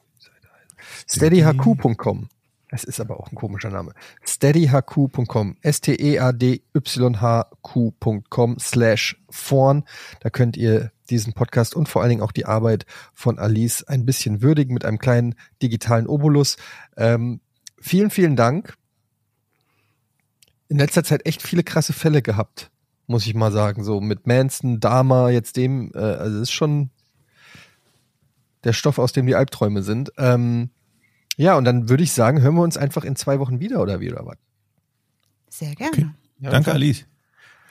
Steadyhq.com. Das ist aber auch ein komischer Name. steadyhq.com. S-T-E-A-D-Y-H-Q.com slash vorn. Da könnt ihr diesen Podcast und vor allen Dingen auch die Arbeit von Alice ein bisschen würdigen mit einem kleinen digitalen Obolus. Ähm, vielen, vielen Dank in letzter Zeit echt viele krasse Fälle gehabt, muss ich mal sagen. So mit Manson, Dama, jetzt dem, äh, also es ist schon der Stoff, aus dem die Albträume sind. Ähm, ja, und dann würde ich sagen, hören wir uns einfach in zwei Wochen wieder oder wie oder was? Sehr gerne. Okay. Ja, Danke, Alice.